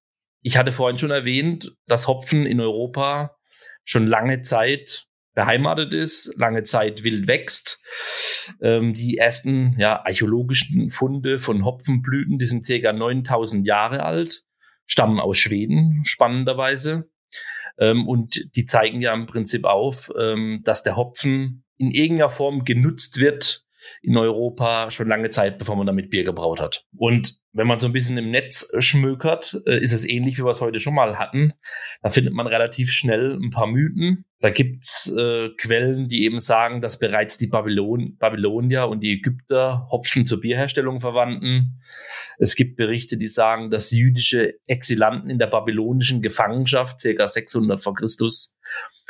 Ich hatte vorhin schon erwähnt, dass Hopfen in Europa schon lange Zeit beheimatet ist, lange Zeit wild wächst. Ähm, die ersten ja, archäologischen Funde von Hopfenblüten, die sind circa 9000 Jahre alt stammen aus Schweden, spannenderweise. Ähm, und die zeigen ja im Prinzip auf, ähm, dass der Hopfen in irgendeiner Form genutzt wird in Europa schon lange Zeit, bevor man damit Bier gebraut hat. Und wenn man so ein bisschen im Netz schmökert, äh, ist es ähnlich, wie wir es heute schon mal hatten. Da findet man relativ schnell ein paar Mythen. Da gibt's äh, Quellen, die eben sagen, dass bereits die Babylon Babylonier und die Ägypter Hopfen zur Bierherstellung verwandten. Es gibt Berichte, die sagen, dass jüdische Exilanten in der babylonischen Gefangenschaft, ca. 600 vor Christus,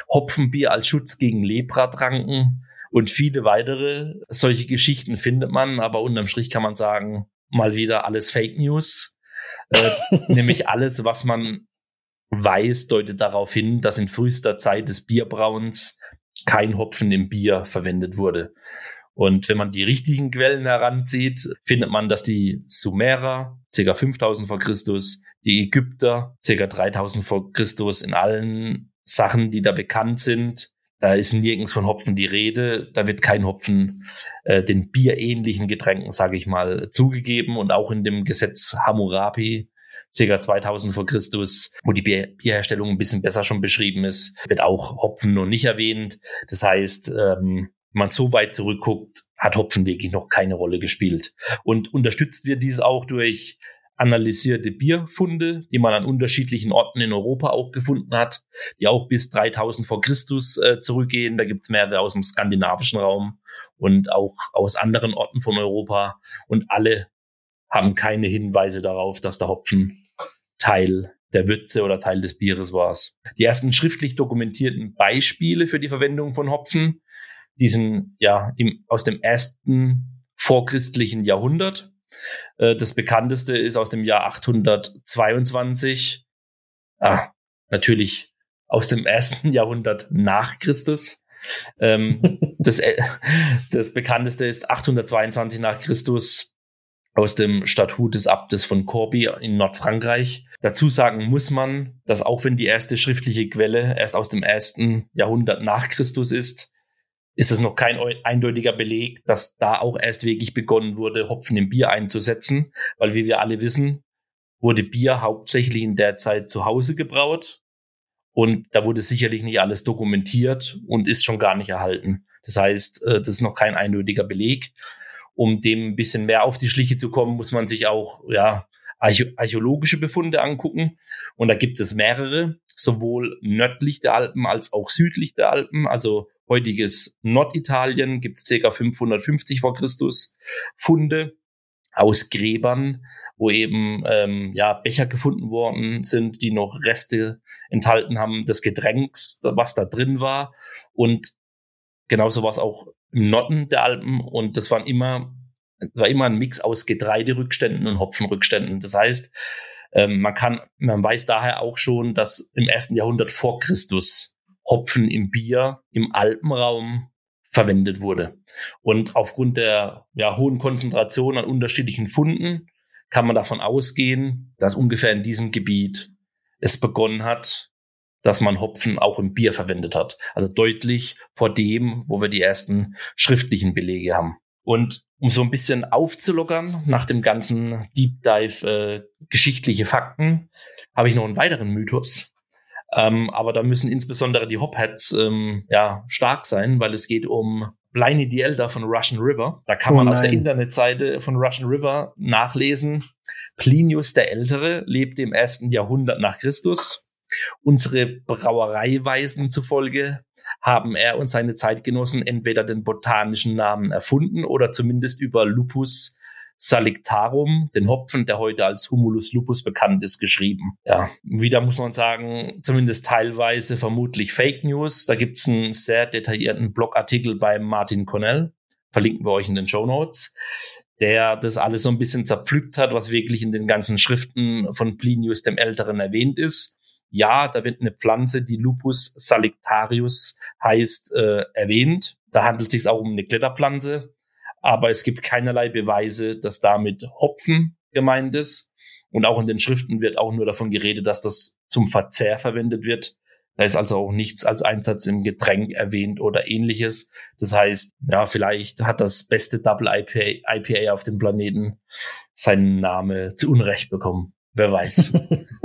Hopfenbier als Schutz gegen Lepra tranken. Und viele weitere solche Geschichten findet man, aber unterm Strich kann man sagen, mal wieder alles Fake News. Äh, [laughs] nämlich alles, was man weiß, deutet darauf hin, dass in frühester Zeit des Bierbrauens kein Hopfen im Bier verwendet wurde. Und wenn man die richtigen Quellen heranzieht, findet man, dass die Sumerer ca. 5000 vor Christus, die Ägypter ca. 3000 vor Christus in allen Sachen, die da bekannt sind, da ist nirgends von Hopfen die Rede. Da wird kein Hopfen äh, den bierähnlichen Getränken, sage ich mal, zugegeben. Und auch in dem Gesetz Hammurabi, ca. 2000 vor Christus, wo die Bier Bierherstellung ein bisschen besser schon beschrieben ist, wird auch Hopfen nur nicht erwähnt. Das heißt, ähm, wenn man so weit zurückguckt, hat Hopfen wirklich noch keine Rolle gespielt. Und unterstützt wird dies auch durch analysierte Bierfunde, die man an unterschiedlichen Orten in Europa auch gefunden hat, die auch bis 3000 vor Christus äh, zurückgehen. Da gibt's mehrere aus dem skandinavischen Raum und auch aus anderen Orten von Europa. Und alle haben keine Hinweise darauf, dass der Hopfen Teil der Würze oder Teil des Bieres war. Die ersten schriftlich dokumentierten Beispiele für die Verwendung von Hopfen diesen, ja, im, aus dem ersten vorchristlichen Jahrhundert. Äh, das bekannteste ist aus dem Jahr 822. Ah, natürlich aus dem ersten [laughs] Jahrhundert nach Christus. Ähm, [laughs] das, äh, das bekannteste ist 822 nach Christus aus dem Statut des Abtes von Corby in Nordfrankreich. Dazu sagen muss man, dass auch wenn die erste schriftliche Quelle erst aus dem ersten Jahrhundert nach Christus ist, ist es noch kein eindeutiger Beleg, dass da auch erst wirklich begonnen wurde, Hopfen im Bier einzusetzen, weil wie wir alle wissen, wurde Bier hauptsächlich in der Zeit zu Hause gebraut und da wurde sicherlich nicht alles dokumentiert und ist schon gar nicht erhalten. Das heißt, äh, das ist noch kein eindeutiger Beleg. Um dem ein bisschen mehr auf die Schliche zu kommen, muss man sich auch ja, archäologische Befunde angucken. Und da gibt es mehrere, sowohl nördlich der Alpen als auch südlich der Alpen. Also heutiges Norditalien gibt es ca. 550 vor Christus Funde aus Gräbern, wo eben ähm, ja Becher gefunden worden sind, die noch Reste enthalten haben des Getränks, was da drin war. Und genauso war es auch im Norden der Alpen. Und das waren immer, war immer ein Mix aus Getreiderückständen und Hopfenrückständen. Das heißt, ähm, man kann, man weiß daher auch schon, dass im ersten Jahrhundert vor Christus Hopfen im Bier im Alpenraum verwendet wurde. Und aufgrund der ja, hohen Konzentration an unterschiedlichen Funden kann man davon ausgehen, dass ungefähr in diesem Gebiet es begonnen hat, dass man Hopfen auch im Bier verwendet hat. Also deutlich vor dem, wo wir die ersten schriftlichen Belege haben. Und um so ein bisschen aufzulockern nach dem ganzen Deep Dive äh, geschichtliche Fakten, habe ich noch einen weiteren Mythos. Ähm, aber da müssen insbesondere die Hopheads ähm, ja, stark sein, weil es geht um Pliny the Elder von Russian River. Da kann oh man auf der Internetseite von Russian River nachlesen. Plinius der Ältere lebte im ersten Jahrhundert nach Christus. Unsere Brauereiweisen zufolge haben er und seine Zeitgenossen entweder den botanischen Namen erfunden oder zumindest über Lupus Salictarum, den Hopfen, der heute als Humulus lupus bekannt ist, geschrieben. Ja, wieder muss man sagen, zumindest teilweise vermutlich Fake News. Da gibt es einen sehr detaillierten Blogartikel bei Martin Cornell, verlinken wir euch in den Show Notes, der das alles so ein bisschen zerpflückt hat, was wirklich in den ganzen Schriften von Plinius dem Älteren erwähnt ist. Ja, da wird eine Pflanze, die Lupus salictarius heißt, äh, erwähnt. Da handelt es sich auch um eine Kletterpflanze aber es gibt keinerlei Beweise, dass damit Hopfen gemeint ist. Und auch in den Schriften wird auch nur davon geredet, dass das zum Verzehr verwendet wird. Da ist also auch nichts als Einsatz im Getränk erwähnt oder ähnliches. Das heißt, ja, vielleicht hat das beste Double IPA, IPA auf dem Planeten seinen Namen zu Unrecht bekommen. Wer weiß.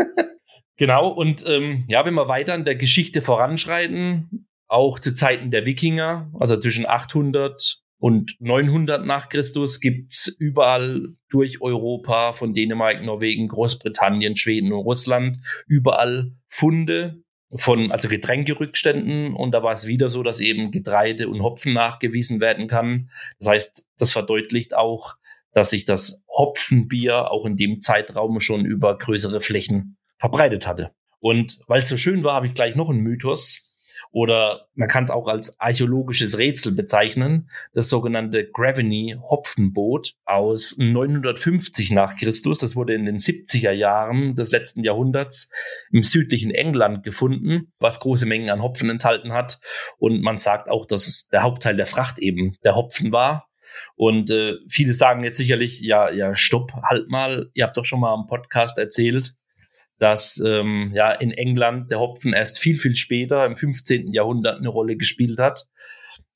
[laughs] genau, und ähm, ja, wenn wir weiter in der Geschichte voranschreiten, auch zu Zeiten der Wikinger, also zwischen 800 und 900 nach Christus gibt's überall durch Europa, von Dänemark, Norwegen, Großbritannien, Schweden und Russland, überall Funde von, also Getränkerückständen. Und da war es wieder so, dass eben Getreide und Hopfen nachgewiesen werden kann. Das heißt, das verdeutlicht auch, dass sich das Hopfenbier auch in dem Zeitraum schon über größere Flächen verbreitet hatte. Und weil es so schön war, habe ich gleich noch einen Mythos oder man kann es auch als archäologisches Rätsel bezeichnen, das sogenannte Graveny Hopfenboot aus 950 nach Christus. Das wurde in den 70er Jahren des letzten Jahrhunderts im südlichen England gefunden, was große Mengen an Hopfen enthalten hat. Und man sagt auch, dass es der Hauptteil der Fracht eben der Hopfen war. Und äh, viele sagen jetzt sicherlich, ja, ja, stopp, halt mal, ihr habt doch schon mal am Podcast erzählt, dass ähm, ja in England der Hopfen erst viel, viel später im 15. Jahrhundert eine Rolle gespielt hat,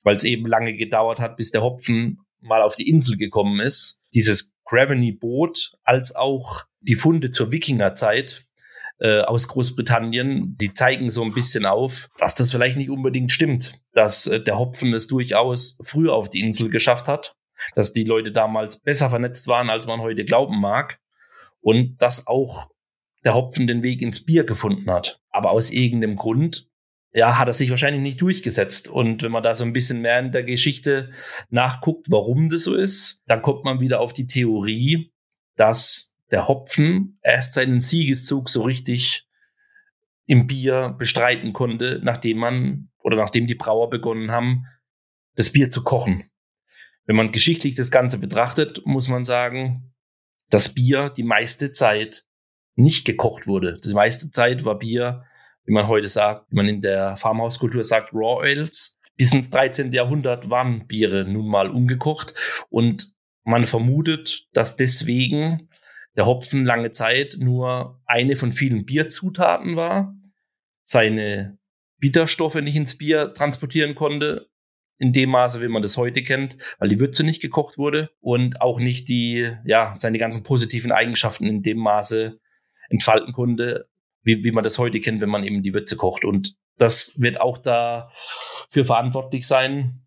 weil es eben lange gedauert hat, bis der Hopfen mal auf die Insel gekommen ist. Dieses Graveny-Boot als auch die Funde zur Wikingerzeit äh, aus Großbritannien, die zeigen so ein bisschen auf, dass das vielleicht nicht unbedingt stimmt, dass äh, der Hopfen es durchaus früher auf die Insel geschafft hat, dass die Leute damals besser vernetzt waren, als man heute glauben mag und dass auch der Hopfen den Weg ins Bier gefunden hat. Aber aus irgendeinem Grund, ja, hat er sich wahrscheinlich nicht durchgesetzt. Und wenn man da so ein bisschen mehr in der Geschichte nachguckt, warum das so ist, dann kommt man wieder auf die Theorie, dass der Hopfen erst seinen Siegeszug so richtig im Bier bestreiten konnte, nachdem man oder nachdem die Brauer begonnen haben, das Bier zu kochen. Wenn man geschichtlich das Ganze betrachtet, muss man sagen, dass Bier die meiste Zeit nicht gekocht wurde. Die meiste Zeit war Bier, wie man heute sagt, wie man in der Farmhauskultur sagt, Raw Ales. Bis ins 13. Jahrhundert waren Biere nun mal ungekocht und man vermutet, dass deswegen der Hopfen lange Zeit nur eine von vielen Bierzutaten war, seine Bitterstoffe nicht ins Bier transportieren konnte, in dem Maße, wie man das heute kennt, weil die Würze nicht gekocht wurde und auch nicht die, ja, seine ganzen positiven Eigenschaften in dem Maße entfalten konnte, wie, wie man das heute kennt, wenn man eben die Würze kocht. Und das wird auch dafür verantwortlich sein,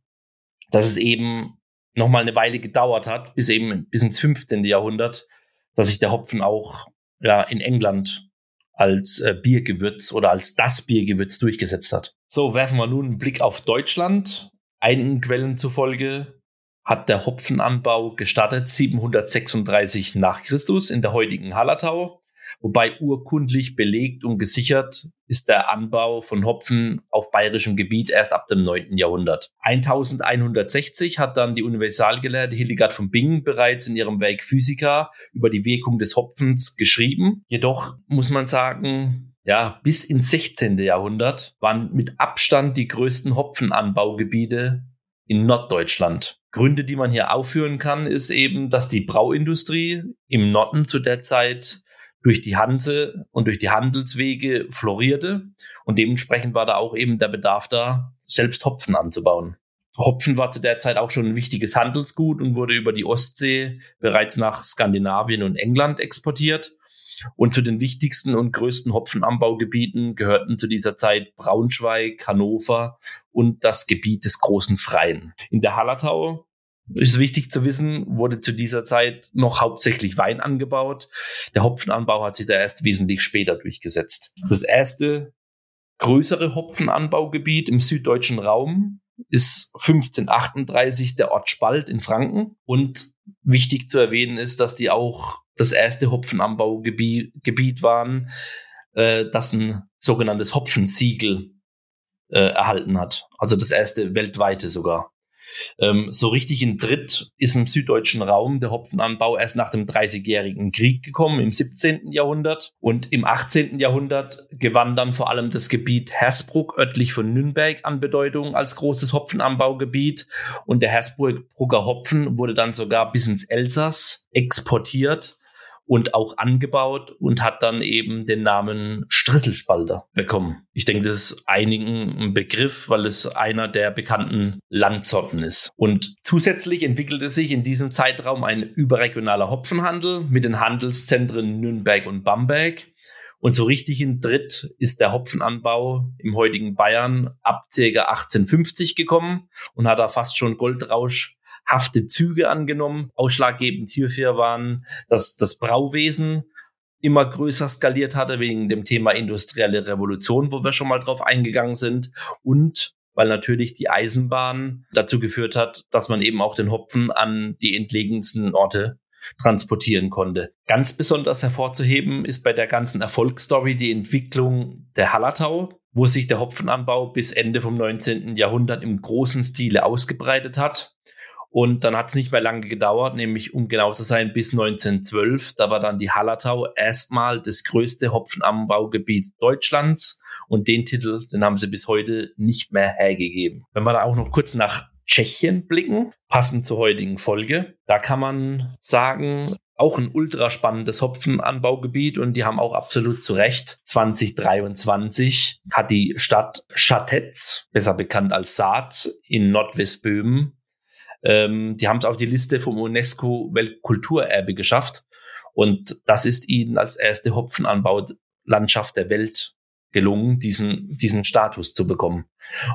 dass es eben nochmal eine Weile gedauert hat, bis eben bis ins 15. Jahrhundert, dass sich der Hopfen auch ja, in England als äh, Biergewürz oder als das Biergewürz durchgesetzt hat. So, werfen wir nun einen Blick auf Deutschland. Einigen Quellen zufolge hat der Hopfenanbau gestartet 736 nach Christus in der heutigen Hallertau wobei urkundlich belegt und gesichert ist der Anbau von Hopfen auf bayerischem Gebiet erst ab dem 9. Jahrhundert. 1160 hat dann die Universalgelehrte Hildegard von Bingen bereits in ihrem Werk Physica über die Wirkung des Hopfens geschrieben. Jedoch muss man sagen, ja, bis ins 16. Jahrhundert waren mit Abstand die größten Hopfenanbaugebiete in Norddeutschland. Gründe, die man hier aufführen kann, ist eben, dass die Brauindustrie im Norden zu der Zeit durch die Hanse und durch die Handelswege florierte. Und dementsprechend war da auch eben der Bedarf da, selbst Hopfen anzubauen. Hopfen war zu der Zeit auch schon ein wichtiges Handelsgut und wurde über die Ostsee bereits nach Skandinavien und England exportiert. Und zu den wichtigsten und größten Hopfenanbaugebieten gehörten zu dieser Zeit Braunschweig, Hannover und das Gebiet des Großen Freien. In der Hallertau ist wichtig zu wissen, wurde zu dieser Zeit noch hauptsächlich Wein angebaut. Der Hopfenanbau hat sich da erst wesentlich später durchgesetzt. Das erste größere Hopfenanbaugebiet im süddeutschen Raum ist 1538 der Ort Spalt in Franken. Und wichtig zu erwähnen ist, dass die auch das erste Hopfenanbaugebiet Gebiet waren, äh, das ein sogenanntes Hopfensiegel äh, erhalten hat. Also das erste weltweite sogar. Ähm, so richtig in Tritt ist im süddeutschen Raum der Hopfenanbau erst nach dem Dreißigjährigen Krieg gekommen, im 17. Jahrhundert. Und im 18. Jahrhundert gewann dann vor allem das Gebiet Hersbruck östlich von Nürnberg an Bedeutung als großes Hopfenanbaugebiet. Und der Hersbrucker Hopfen wurde dann sogar bis ins Elsass exportiert und auch angebaut und hat dann eben den Namen Strisselspalter bekommen. Ich denke, das ist einigen ein Begriff, weil es einer der bekannten Landsorten ist. Und zusätzlich entwickelte sich in diesem Zeitraum ein überregionaler Hopfenhandel mit den Handelszentren Nürnberg und Bamberg. Und so richtig in Dritt ist der Hopfenanbau im heutigen Bayern ab ca. 1850 gekommen und hat da fast schon Goldrausch hafte Züge angenommen. Ausschlaggebend hierfür waren, dass das Brauwesen immer größer skaliert hatte wegen dem Thema industrielle Revolution, wo wir schon mal drauf eingegangen sind und weil natürlich die Eisenbahn dazu geführt hat, dass man eben auch den Hopfen an die entlegensten Orte transportieren konnte. Ganz besonders hervorzuheben ist bei der ganzen Erfolgsstory die Entwicklung der Hallertau, wo sich der Hopfenanbau bis Ende vom 19. Jahrhundert im großen Stile ausgebreitet hat. Und dann hat es nicht mehr lange gedauert, nämlich um genau zu sein, bis 1912. Da war dann die Hallertau erstmal das größte Hopfenanbaugebiet Deutschlands. Und den Titel, den haben sie bis heute nicht mehr hergegeben. Wenn wir da auch noch kurz nach Tschechien blicken, passend zur heutigen Folge, da kann man sagen, auch ein ultra spannendes Hopfenanbaugebiet und die haben auch absolut zu Recht 2023 hat die Stadt Schatetz, besser bekannt als Saaz in Nordwestböhmen, ähm, die haben es auf die Liste vom UNESCO Weltkulturerbe geschafft. Und das ist ihnen als erste Hopfenanbaulandschaft der Welt gelungen, diesen, diesen Status zu bekommen.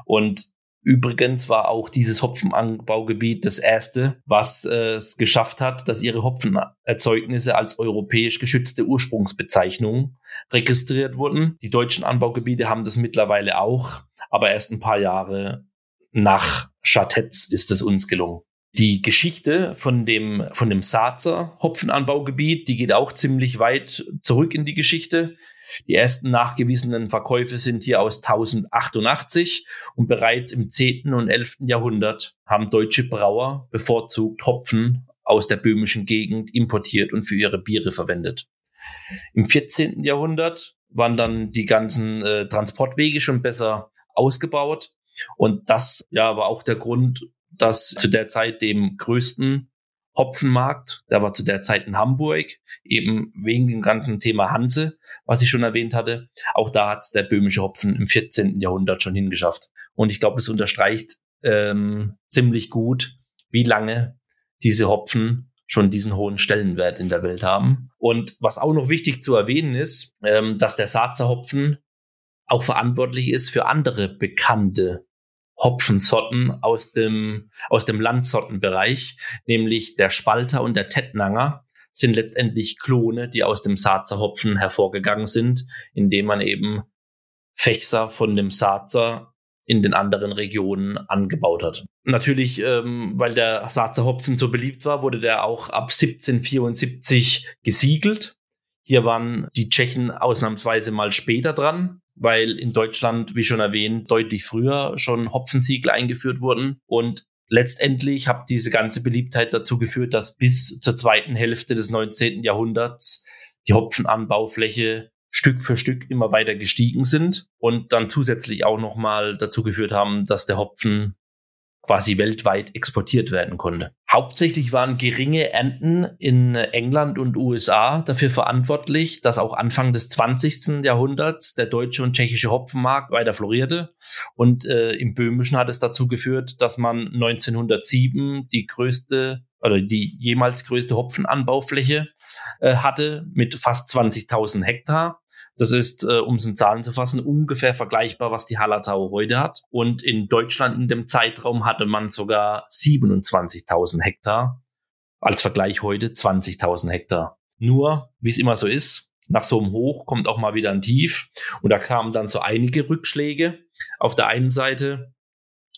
Und Übrigens war auch dieses Hopfenanbaugebiet das erste, was äh, es geschafft hat, dass ihre Hopfenerzeugnisse als europäisch geschützte Ursprungsbezeichnung registriert wurden. Die deutschen Anbaugebiete haben das mittlerweile auch, aber erst ein paar Jahre nach Schatetz ist es uns gelungen. Die Geschichte von dem, von dem Saazer Hopfenanbaugebiet, die geht auch ziemlich weit zurück in die Geschichte. Die ersten nachgewiesenen Verkäufe sind hier aus 1088 und bereits im 10. und 11. Jahrhundert haben deutsche Brauer bevorzugt Hopfen aus der böhmischen Gegend importiert und für ihre Biere verwendet. Im 14. Jahrhundert waren dann die ganzen äh, Transportwege schon besser ausgebaut und das ja war auch der Grund, dass zu der Zeit dem größten Hopfenmarkt, der war zu der Zeit in Hamburg, eben wegen dem ganzen Thema Hanse, was ich schon erwähnt hatte. Auch da hat es der böhmische Hopfen im 14. Jahrhundert schon hingeschafft. Und ich glaube, das unterstreicht ähm, ziemlich gut, wie lange diese Hopfen schon diesen hohen Stellenwert in der Welt haben. Und was auch noch wichtig zu erwähnen ist, ähm, dass der Saazer Hopfen auch verantwortlich ist für andere bekannte Hopfensorten aus dem, aus dem Landsortenbereich, nämlich der Spalter und der Tettnanger sind letztendlich Klone, die aus dem Saazer Hopfen hervorgegangen sind, indem man eben Fächser von dem Saazer in den anderen Regionen angebaut hat. Natürlich, ähm, weil der Saazer Hopfen so beliebt war, wurde der auch ab 1774 gesiegelt. Hier waren die Tschechen ausnahmsweise mal später dran weil in Deutschland, wie schon erwähnt, deutlich früher schon Hopfensiegel eingeführt wurden. Und letztendlich hat diese ganze Beliebtheit dazu geführt, dass bis zur zweiten Hälfte des 19. Jahrhunderts die Hopfenanbaufläche Stück für Stück immer weiter gestiegen sind und dann zusätzlich auch nochmal dazu geführt haben, dass der Hopfen quasi weltweit exportiert werden konnte. Hauptsächlich waren geringe Ernten in England und USA dafür verantwortlich, dass auch Anfang des 20. Jahrhunderts der deutsche und tschechische Hopfenmarkt weiter florierte. Und äh, im Böhmischen hat es dazu geführt, dass man 1907 die größte oder die jemals größte Hopfenanbaufläche äh, hatte mit fast 20.000 Hektar. Das ist, äh, um es in Zahlen zu fassen, ungefähr vergleichbar, was die Hallertau heute hat. Und in Deutschland in dem Zeitraum hatte man sogar 27.000 Hektar. Als Vergleich heute 20.000 Hektar. Nur, wie es immer so ist, nach so einem Hoch kommt auch mal wieder ein Tief. Und da kamen dann so einige Rückschläge. Auf der einen Seite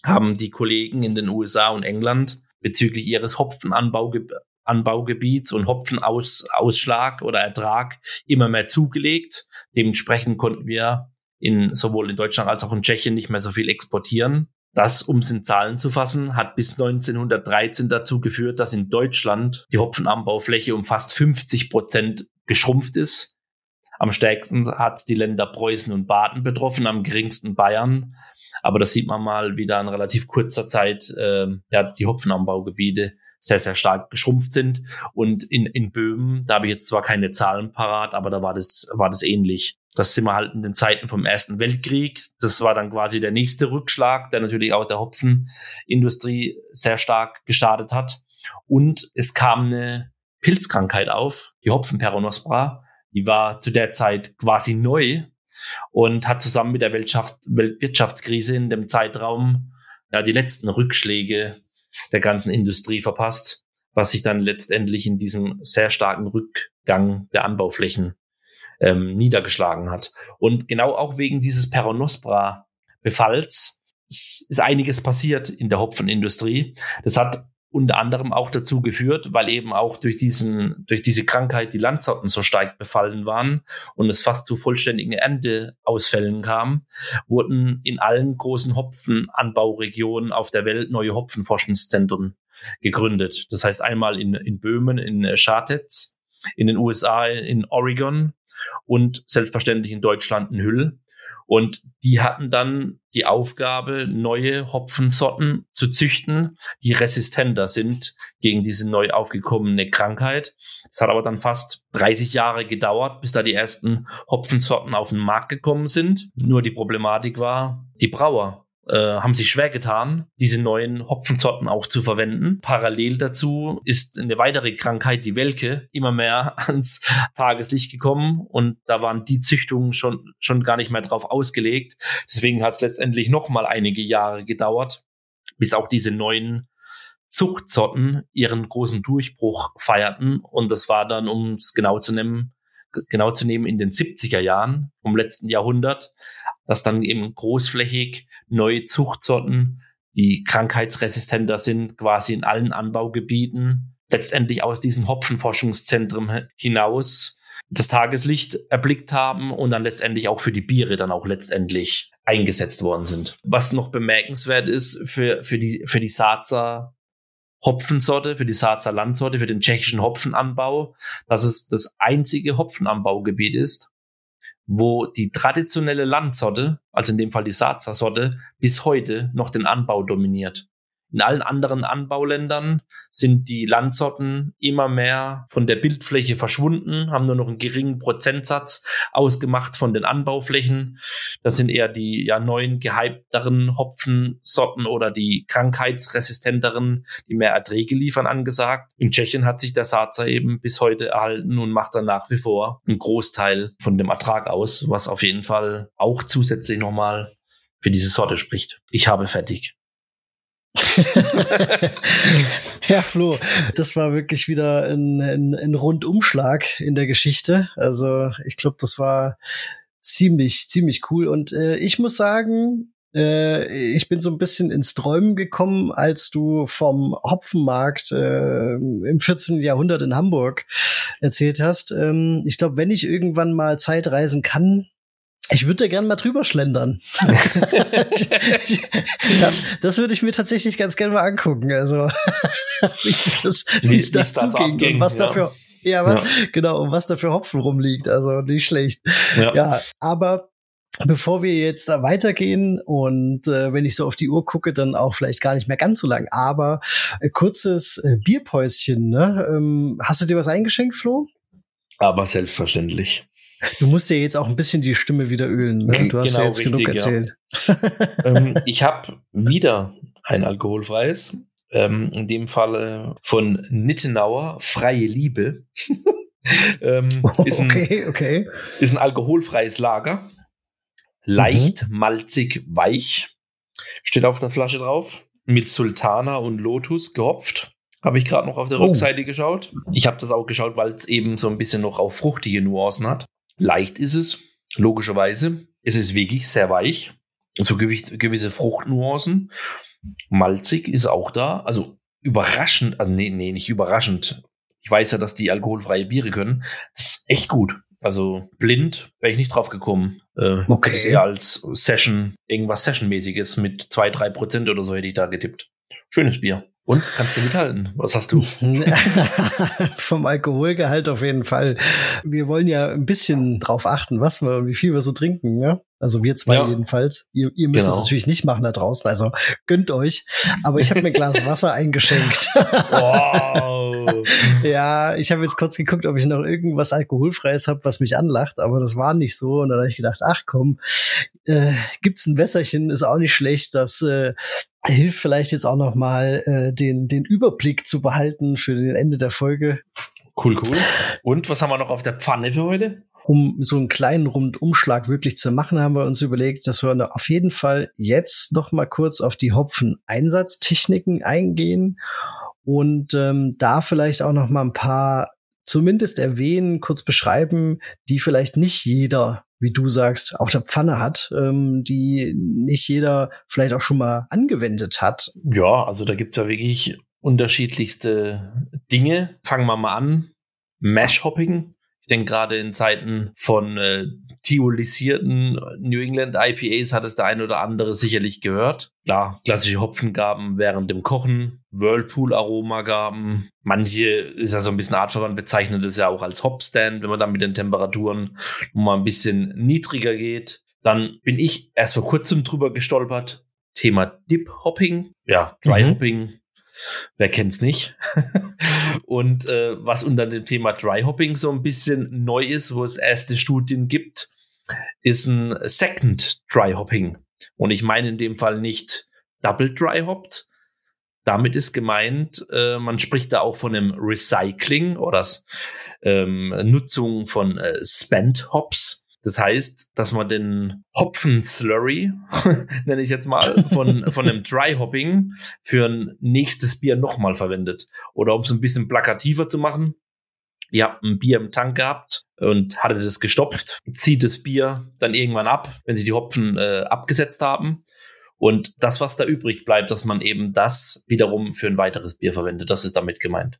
haben die Kollegen in den USA und England bezüglich ihres Hopfenanbaugebiets und Hopfenausschlag oder Ertrag immer mehr zugelegt. Dementsprechend konnten wir in, sowohl in Deutschland als auch in Tschechien nicht mehr so viel exportieren. Das, um es in Zahlen zu fassen, hat bis 1913 dazu geführt, dass in Deutschland die Hopfenanbaufläche um fast 50 Prozent geschrumpft ist. Am stärksten hat die Länder Preußen und Baden betroffen, am geringsten Bayern. Aber das sieht man mal wieder in relativ kurzer Zeit, äh, ja, die Hopfenanbaugebiete sehr, sehr stark geschrumpft sind. Und in, in Böhmen, da habe ich jetzt zwar keine Zahlen parat, aber da war das, war das ähnlich. Das sind wir halt in den Zeiten vom Ersten Weltkrieg. Das war dann quasi der nächste Rückschlag, der natürlich auch der Hopfenindustrie sehr stark gestartet hat. Und es kam eine Pilzkrankheit auf, die Hopfenperonospora. Die war zu der Zeit quasi neu und hat zusammen mit der Weltwirtschaftskrise in dem Zeitraum ja, die letzten Rückschläge der ganzen Industrie verpasst, was sich dann letztendlich in diesem sehr starken Rückgang der Anbauflächen ähm, niedergeschlagen hat. Und genau auch wegen dieses Peronospora-Befalls ist einiges passiert in der Hopfenindustrie. Das hat unter anderem auch dazu geführt, weil eben auch durch diesen, durch diese Krankheit die Landsorten so stark befallen waren und es fast zu vollständigen Ernteausfällen kam, wurden in allen großen Hopfenanbauregionen auf der Welt neue Hopfenforschungszentren gegründet. Das heißt einmal in, in Böhmen, in Schartetz, in den USA, in Oregon und selbstverständlich in Deutschland in Hüll. Und die hatten dann die Aufgabe, neue Hopfensorten zu züchten, die resistenter sind gegen diese neu aufgekommene Krankheit. Es hat aber dann fast 30 Jahre gedauert, bis da die ersten Hopfensorten auf den Markt gekommen sind. Nur die Problematik war, die Brauer äh, haben sich schwer getan, diese neuen Hopfensorten auch zu verwenden. Parallel dazu ist eine weitere Krankheit, die Welke, immer mehr [laughs] ans Tageslicht gekommen und da waren die Züchtungen schon, schon gar nicht mehr drauf ausgelegt. Deswegen hat es letztendlich noch mal einige Jahre gedauert, bis auch diese neuen Zuchtsorten ihren großen Durchbruch feierten. Und das war dann, um es genau zu nehmen, genau zu nehmen, in den 70er Jahren vom letzten Jahrhundert, dass dann eben großflächig neue Zuchtsorten die krankheitsresistenter sind, quasi in allen Anbaugebieten, letztendlich aus diesen Hopfenforschungszentren hinaus das Tageslicht erblickt haben und dann letztendlich auch für die Biere dann auch letztendlich eingesetzt worden sind. Was noch bemerkenswert ist für, für die, für die Saazer Hopfensorte, für die Saazer Landsorte, für den tschechischen Hopfenanbau, dass es das einzige Hopfenanbaugebiet ist, wo die traditionelle Landsorte, also in dem Fall die Saazer Sorte, bis heute noch den Anbau dominiert. In allen anderen Anbauländern sind die Landsorten immer mehr von der Bildfläche verschwunden, haben nur noch einen geringen Prozentsatz ausgemacht von den Anbauflächen. Das sind eher die ja neuen gehypteren Hopfensorten oder die krankheitsresistenteren, die mehr Erträge liefern, angesagt. In Tschechien hat sich der Saatzer eben bis heute erhalten und macht dann nach wie vor einen Großteil von dem Ertrag aus, was auf jeden Fall auch zusätzlich nochmal für diese Sorte spricht. Ich habe fertig. [laughs]
ja, Flo, das war wirklich wieder ein, ein, ein Rundumschlag in der Geschichte. Also ich glaube, das war ziemlich, ziemlich cool. Und äh, ich muss sagen, äh, ich bin so ein bisschen ins Träumen gekommen, als du vom Hopfenmarkt äh, im 14. Jahrhundert in Hamburg erzählt hast. Ähm, ich glaube, wenn ich irgendwann mal Zeitreisen kann, ich würde da gerne mal drüber schlendern. [laughs] das, das würde ich mir tatsächlich ganz gerne mal angucken. Also [laughs] wie das, wie es das, das zuging abging, und was ja. dafür, ja, was, ja. genau, und was da für Hopfen rumliegt. Also nicht schlecht. Ja, ja aber bevor wir jetzt da weitergehen und äh, wenn ich so auf die Uhr gucke, dann auch vielleicht gar nicht mehr ganz so lang, aber äh, kurzes äh, Bierpäuschen. Ne? Ähm, hast du dir was eingeschenkt, Flo?
Aber selbstverständlich.
Du musst dir jetzt auch ein bisschen die Stimme wieder ölen. Ne? Du hast genau, ja jetzt richtig, genug erzählt.
Ja. ähm, [laughs] ich habe wieder ein alkoholfreies. Ähm, in dem Fall von Nittenauer, Freie Liebe. [laughs] ähm, ist ein, okay, okay. Ist ein alkoholfreies Lager. Leicht, mhm. malzig, weich. Steht auf der Flasche drauf. Mit Sultana und Lotus gehopft. Habe ich gerade noch auf der oh. Rückseite geschaut. Ich habe das auch geschaut, weil es eben so ein bisschen noch auf fruchtige Nuancen hat. Leicht ist es, logischerweise. Es ist wirklich sehr weich. So gewisse Fruchtnuancen. Malzig ist auch da. Also überraschend, also nee, nee, nicht überraschend. Ich weiß ja, dass die alkoholfreie Biere können. Das ist echt gut. Also blind wäre ich nicht drauf gekommen. Äh, okay. Eher als Session, irgendwas Session-mäßiges mit zwei drei Prozent oder so hätte ich da getippt. Schönes Bier. Und kannst du mithalten? Was hast du? [laughs]
Vom Alkoholgehalt auf jeden Fall. Wir wollen ja ein bisschen drauf achten, was wir und wie viel wir so trinken, ja? Also wir zwei ja. jedenfalls. Ihr, ihr müsst genau. es natürlich nicht machen da draußen, also gönnt euch. Aber ich habe mir ein Glas [laughs] Wasser eingeschenkt. wow. [laughs] ja, ich habe jetzt kurz geguckt, ob ich noch irgendwas Alkoholfreies habe, was mich anlacht, aber das war nicht so. Und dann habe ich gedacht, ach komm, äh, gibt's ein Wässerchen, ist auch nicht schlecht. Das äh, hilft vielleicht jetzt auch noch mal äh, den, den Überblick zu behalten für den Ende der Folge.
Cool, cool. Und was haben wir noch auf der Pfanne für heute?
Um so einen kleinen Rundumschlag wirklich zu machen, haben wir uns überlegt, dass wir auf jeden Fall jetzt noch mal kurz auf die Hopfen-Einsatztechniken eingehen und ähm, da vielleicht auch noch mal ein paar zumindest erwähnen, kurz beschreiben, die vielleicht nicht jeder wie du sagst, auf der Pfanne hat, ähm, die nicht jeder vielleicht auch schon mal angewendet hat.
Ja, also da gibt's ja wirklich unterschiedlichste Dinge. Fangen wir mal an. Mash-Hopping. Ich denke, gerade in Zeiten von äh, tiolisierten New England IPAs hat es der ein oder andere sicherlich gehört. Klar, klassische Hopfengaben während dem Kochen, Whirlpool-Aromagaben. Manche ist ja so ein bisschen artverwandt, bezeichnet es ja auch als Hopstand, wenn man dann mit den Temperaturen mal ein bisschen niedriger geht. Dann bin ich erst vor kurzem drüber gestolpert. Thema Dip Hopping. Ja, Dry mhm. Hopping Wer kennt's nicht? [laughs] und äh, was unter dem Thema Dry Hopping so ein bisschen neu ist, wo es erste Studien gibt, ist ein Second Dry Hopping. Und ich meine in dem Fall nicht Double Dry Hopped. Damit ist gemeint, äh, man spricht da auch von einem Recycling oder ähm, Nutzung von äh, Spent Hops. Das heißt, dass man den Hopfen-Slurry, [laughs] nenne ich jetzt mal, von, [laughs] von einem Dry-Hopping für ein nächstes Bier nochmal verwendet. Oder um es ein bisschen plakativer zu machen, ihr habt ein Bier im Tank gehabt und hattet es gestopft, zieht das Bier dann irgendwann ab, wenn sie die Hopfen äh, abgesetzt haben Und das, was da übrig bleibt, dass man eben das wiederum für ein weiteres Bier verwendet, das ist damit gemeint.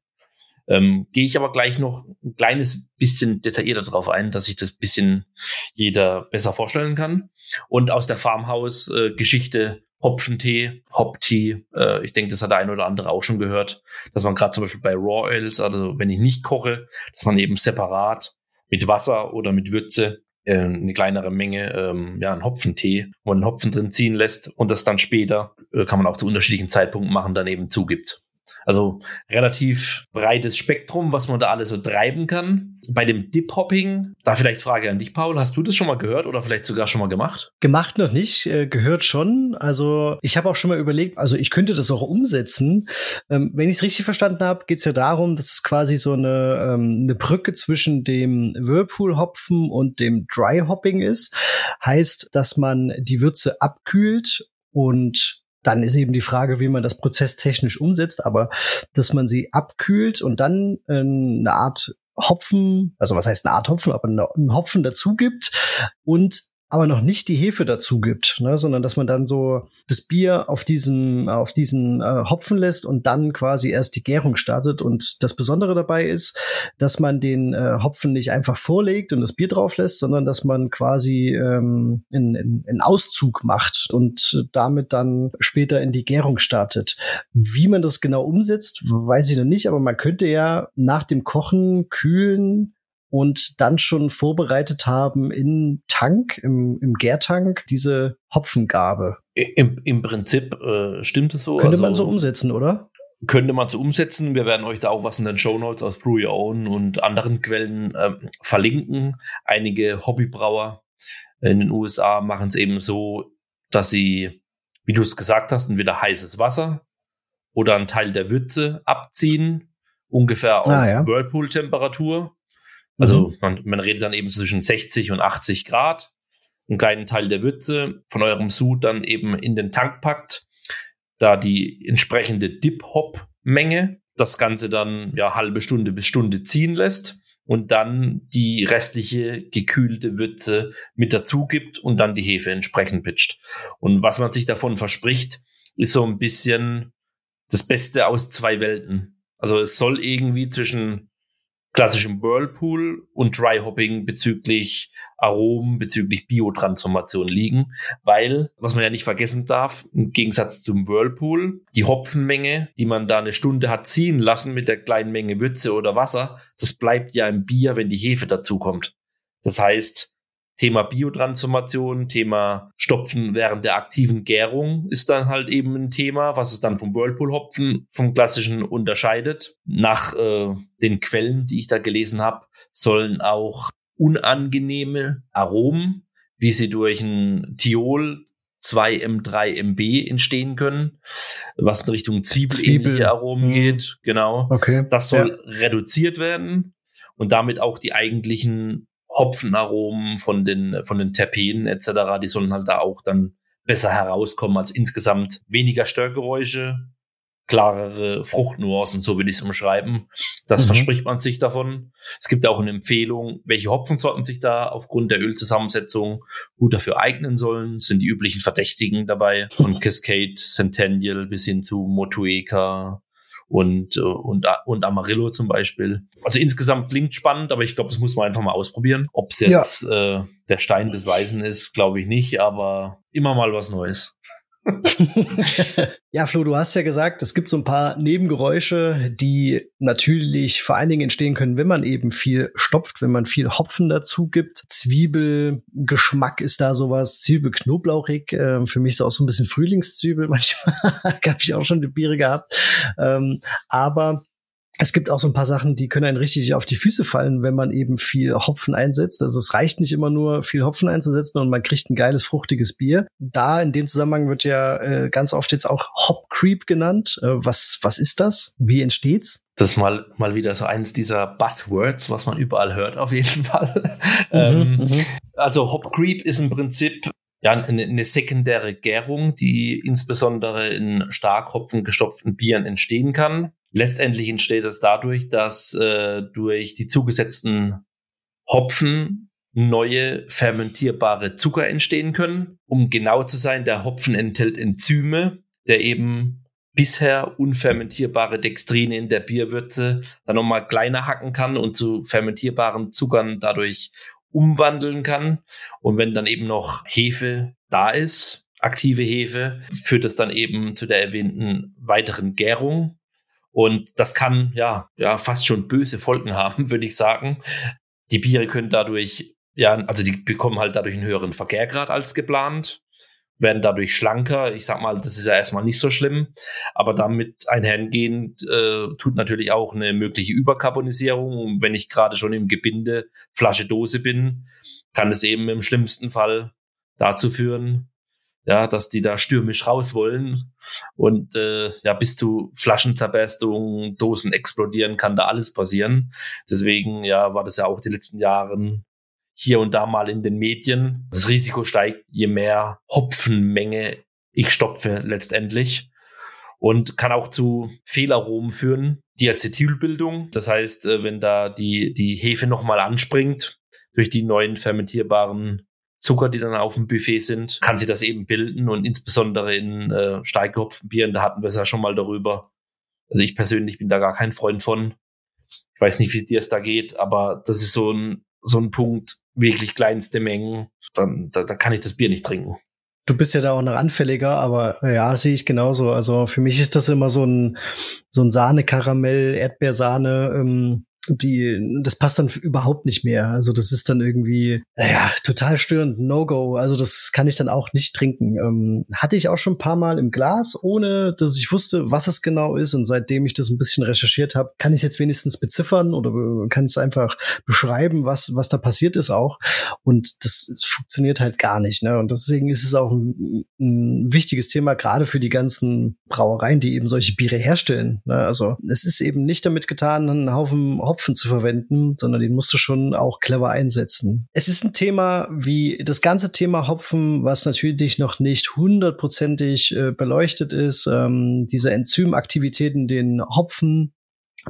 Ähm, Gehe ich aber gleich noch ein kleines bisschen detaillierter drauf ein, dass sich das bisschen jeder besser vorstellen kann. Und aus der Farmhouse-Geschichte äh, Hopfentee, Hop-Tee, äh, ich denke, das hat der ein oder andere auch schon gehört, dass man gerade zum Beispiel bei Raw Ales, also wenn ich nicht koche, dass man eben separat mit Wasser oder mit Würze äh, eine kleinere Menge, ähm, ja, einen Hopfentee, wo man den Hopfen drin ziehen lässt und das dann später, äh, kann man auch zu unterschiedlichen Zeitpunkten machen, dann eben zugibt. Also relativ breites Spektrum, was man da alles so treiben kann. Bei dem Dip-Hopping, da vielleicht Frage an dich, Paul, hast du das schon mal gehört oder vielleicht sogar schon mal gemacht?
Gemacht noch nicht, äh, gehört schon. Also ich habe auch schon mal überlegt, also ich könnte das auch umsetzen. Ähm, wenn ich es richtig verstanden habe, geht es ja darum, dass es quasi so eine, ähm, eine Brücke zwischen dem Whirlpool-Hopfen und dem Dry-Hopping ist. Heißt, dass man die Würze abkühlt und dann ist eben die Frage, wie man das prozesstechnisch umsetzt, aber dass man sie abkühlt und dann äh, eine Art Hopfen, also was heißt eine Art Hopfen, aber einen Hopfen dazu gibt und aber noch nicht die Hefe dazu gibt, ne, sondern dass man dann so das Bier auf diesen auf diesen äh, Hopfen lässt und dann quasi erst die Gärung startet. Und das Besondere dabei ist, dass man den äh, Hopfen nicht einfach vorlegt und das Bier drauf lässt, sondern dass man quasi ähm, einen Auszug macht und damit dann später in die Gärung startet. Wie man das genau umsetzt, weiß ich noch nicht, aber man könnte ja nach dem Kochen kühlen und dann schon vorbereitet haben in Tank, im, im Gärtank, diese Hopfengabe.
Im, im Prinzip äh, stimmt es so.
Könnte also, man so umsetzen, oder?
Könnte man so umsetzen. Wir werden euch da auch was in den Show Notes aus Brew Your Own und anderen Quellen äh, verlinken. Einige Hobbybrauer in den USA machen es eben so, dass sie, wie du es gesagt hast, entweder heißes Wasser oder einen Teil der Würze abziehen, ungefähr auf ah, ja. Whirlpool-Temperatur also mhm. man, man redet dann eben zwischen 60 und 80 Grad. Einen kleinen Teil der Würze von eurem Sud dann eben in den Tank packt, da die entsprechende Dip-Hop-Menge das Ganze dann ja halbe Stunde bis Stunde ziehen lässt und dann die restliche gekühlte Würze mit dazu gibt und dann die Hefe entsprechend pitcht. Und was man sich davon verspricht, ist so ein bisschen das Beste aus zwei Welten. Also es soll irgendwie zwischen klassischem Whirlpool und Dry Hopping bezüglich Aromen, bezüglich Biotransformation liegen, weil, was man ja nicht vergessen darf, im Gegensatz zum Whirlpool, die Hopfenmenge, die man da eine Stunde hat ziehen lassen mit der kleinen Menge Würze oder Wasser, das bleibt ja im Bier, wenn die Hefe dazukommt. Das heißt, Thema Biotransformation, Thema Stopfen während der aktiven Gärung ist dann halt eben ein Thema, was es dann vom Whirlpool-Hopfen vom klassischen unterscheidet. Nach äh, den Quellen, die ich da gelesen habe, sollen auch unangenehme Aromen, wie sie durch ein Thiol 2M3MB entstehen können, was in Richtung zwiebelähnliche Zwiebel. Aromen hm. geht. Genau.
Okay.
Das soll ja. reduziert werden und damit auch die eigentlichen Hopfenaromen von den, von den Terpenen etc., die sollen halt da auch dann besser herauskommen. Also insgesamt weniger Störgeräusche, klarere Fruchtnuancen, so will ich es umschreiben. Das mhm. verspricht man sich davon. Es gibt auch eine Empfehlung, welche Hopfensorten sich da aufgrund der Ölzusammensetzung gut dafür eignen sollen. Sind die üblichen Verdächtigen dabei, von [laughs] Cascade, Centennial bis hin zu Motueka, und, äh, und, und Amarillo zum Beispiel. Also insgesamt klingt spannend, aber ich glaube, das muss man einfach mal ausprobieren. Ob es jetzt ja. äh, der Stein des Weisen ist, glaube ich nicht, aber immer mal was Neues. [laughs]
ja, Flo, du hast ja gesagt, es gibt so ein paar Nebengeräusche, die natürlich vor allen Dingen entstehen können, wenn man eben viel stopft, wenn man viel Hopfen dazu gibt. Zwiebelgeschmack ist da sowas, Zwiebelknoblauchig. Äh, für mich ist auch so ein bisschen Frühlingszwiebel. [laughs] Manchmal habe ich auch schon die Biere gehabt. Ähm, aber es gibt auch so ein paar Sachen, die können einen richtig auf die Füße fallen, wenn man eben viel Hopfen einsetzt. Also es reicht nicht immer nur viel Hopfen einzusetzen und man kriegt ein geiles, fruchtiges Bier. Da in dem Zusammenhang wird ja äh, ganz oft jetzt auch Hop Creep genannt. Äh, was, was ist das? Wie entsteht's?
Das ist mal, mal wieder so eins dieser Buzzwords, was man überall hört, auf jeden [laughs] Fall. Mhm, ähm, mhm. also Hop Creep ist im Prinzip ja, eine, eine sekundäre Gärung, die insbesondere in stark Hopfen gestopften Bieren entstehen kann. Letztendlich entsteht es dadurch, dass äh, durch die zugesetzten Hopfen neue fermentierbare Zucker entstehen können. Um genau zu sein, der Hopfen enthält Enzyme, der eben bisher unfermentierbare Dextrine in der Bierwürze dann nochmal kleiner hacken kann und zu fermentierbaren Zuckern dadurch umwandeln kann. Und wenn dann eben noch Hefe da ist, aktive Hefe, führt es dann eben zu der erwähnten weiteren Gärung. Und das kann ja, ja fast schon böse Folgen haben, [laughs] würde ich sagen. Die Biere können dadurch, ja, also die bekommen halt dadurch einen höheren Verkehrgrad als geplant werden dadurch schlanker. Ich sag mal, das ist ja erstmal nicht so schlimm, aber damit einhergehend äh, tut natürlich auch eine mögliche Überkarbonisierung. wenn ich gerade schon im Gebinde Flasche Dose bin, kann es eben im schlimmsten Fall dazu führen, ja, dass die da stürmisch raus wollen und äh, ja bis zu Flaschenzerberstung, Dosen explodieren, kann da alles passieren. Deswegen ja war das ja auch die letzten Jahren hier und da mal in den Medien. Das Risiko steigt, je mehr Hopfenmenge ich stopfe letztendlich und kann auch zu Fehlaromen führen. Diacetylbildung, das heißt, äh, wenn da die, die Hefe nochmal anspringt durch die neuen fermentierbaren Zucker, die dann auf dem Buffet sind, kann sie das eben bilden und insbesondere in äh, stark gehopften Bieren, da hatten wir es ja schon mal darüber. Also ich persönlich bin da gar kein Freund von. Ich weiß nicht, wie dir es da geht, aber das ist so ein, so ein Punkt, wirklich kleinste Mengen, dann da, da kann ich das Bier nicht trinken.
Du bist ja da auch noch anfälliger, aber ja, sehe ich genauso. Also für mich ist das immer so ein, so ein Sahne-Karamell, Erdbeersahne, ähm, die, das passt dann überhaupt nicht mehr. Also das ist dann irgendwie, ja, total störend, No-Go. Also das kann ich dann auch nicht trinken. Ähm, hatte ich auch schon ein paar Mal im Glas, ohne dass ich wusste, was es genau ist. Und seitdem ich das ein bisschen recherchiert habe, kann ich es jetzt wenigstens beziffern oder kann es einfach beschreiben, was, was da passiert ist auch. Und das, das funktioniert halt gar nicht. Ne? Und deswegen ist es auch ein, ein wichtiges Thema, gerade für die ganzen Brauereien, die eben solche Biere herstellen. Ne? Also es ist eben nicht damit getan, einen Haufen Hopfen zu verwenden, sondern den musst du schon auch clever einsetzen. Es ist ein Thema wie das ganze Thema Hopfen, was natürlich noch nicht hundertprozentig äh, beleuchtet ist. Ähm, diese Enzymaktivitäten, den Hopfen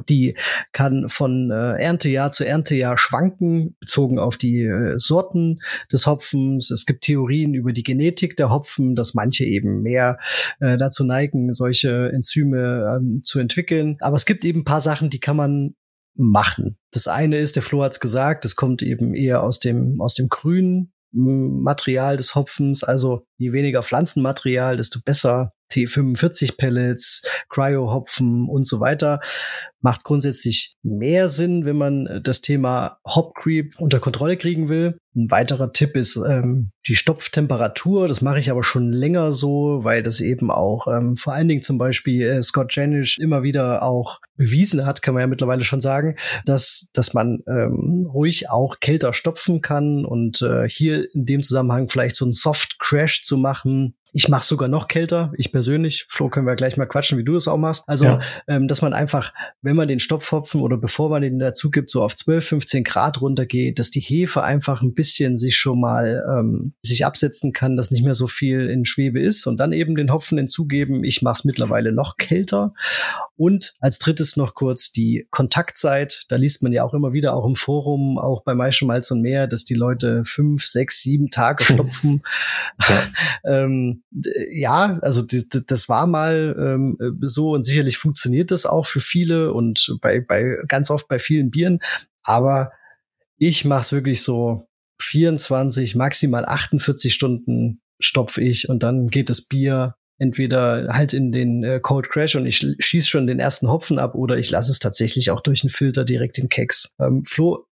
die kann von äh, Erntejahr zu Erntejahr schwanken, bezogen auf die äh, Sorten des Hopfens. Es gibt Theorien über die Genetik der Hopfen, dass manche eben mehr äh, dazu neigen, solche Enzyme ähm, zu entwickeln. Aber es gibt eben ein paar Sachen, die kann man machen. Das eine ist, der Flo hat es gesagt, es kommt eben eher aus dem, aus dem grünen Material des Hopfens, also je weniger Pflanzenmaterial, desto besser. T45 Pellets, Cryo-Hopfen und so weiter macht grundsätzlich mehr Sinn, wenn man das Thema Hop Creep unter Kontrolle kriegen will. Ein weiterer Tipp ist ähm, die Stopftemperatur. Das mache ich aber schon länger so, weil das eben auch ähm, vor allen Dingen zum Beispiel äh, Scott Janish immer wieder auch bewiesen hat, kann man ja mittlerweile schon sagen, dass, dass man ähm, ruhig auch kälter stopfen kann und äh, hier in dem Zusammenhang vielleicht so ein Soft Crash zu machen, ich mache sogar noch kälter. Ich persönlich, Flo, können wir gleich mal quatschen, wie du das auch machst. Also, ja. ähm, dass man einfach, wenn man den Stopfhopfen oder bevor man den dazu gibt, so auf 12, 15 Grad runtergeht, dass die Hefe einfach ein bisschen sich schon mal ähm, sich absetzen kann, dass nicht mehr so viel in Schwebe ist und dann eben den Hopfen hinzugeben. Ich mache es mittlerweile noch kälter. Und als drittes noch kurz die Kontaktzeit. Da liest man ja auch immer wieder, auch im Forum, auch bei Maischemalz und mehr, dass die Leute fünf, sechs, sieben Tage [laughs] stopfen. [laughs] ähm, ja, also das war mal ähm, so und sicherlich funktioniert das auch für viele und bei, bei ganz oft bei vielen Bieren. Aber ich mache es wirklich so 24, maximal 48 Stunden stopfe ich und dann geht das Bier entweder halt in den äh, Cold Crash und ich schieß schon den ersten Hopfen ab oder ich lasse es tatsächlich auch durch den Filter direkt in Keks. Ähm, Flo,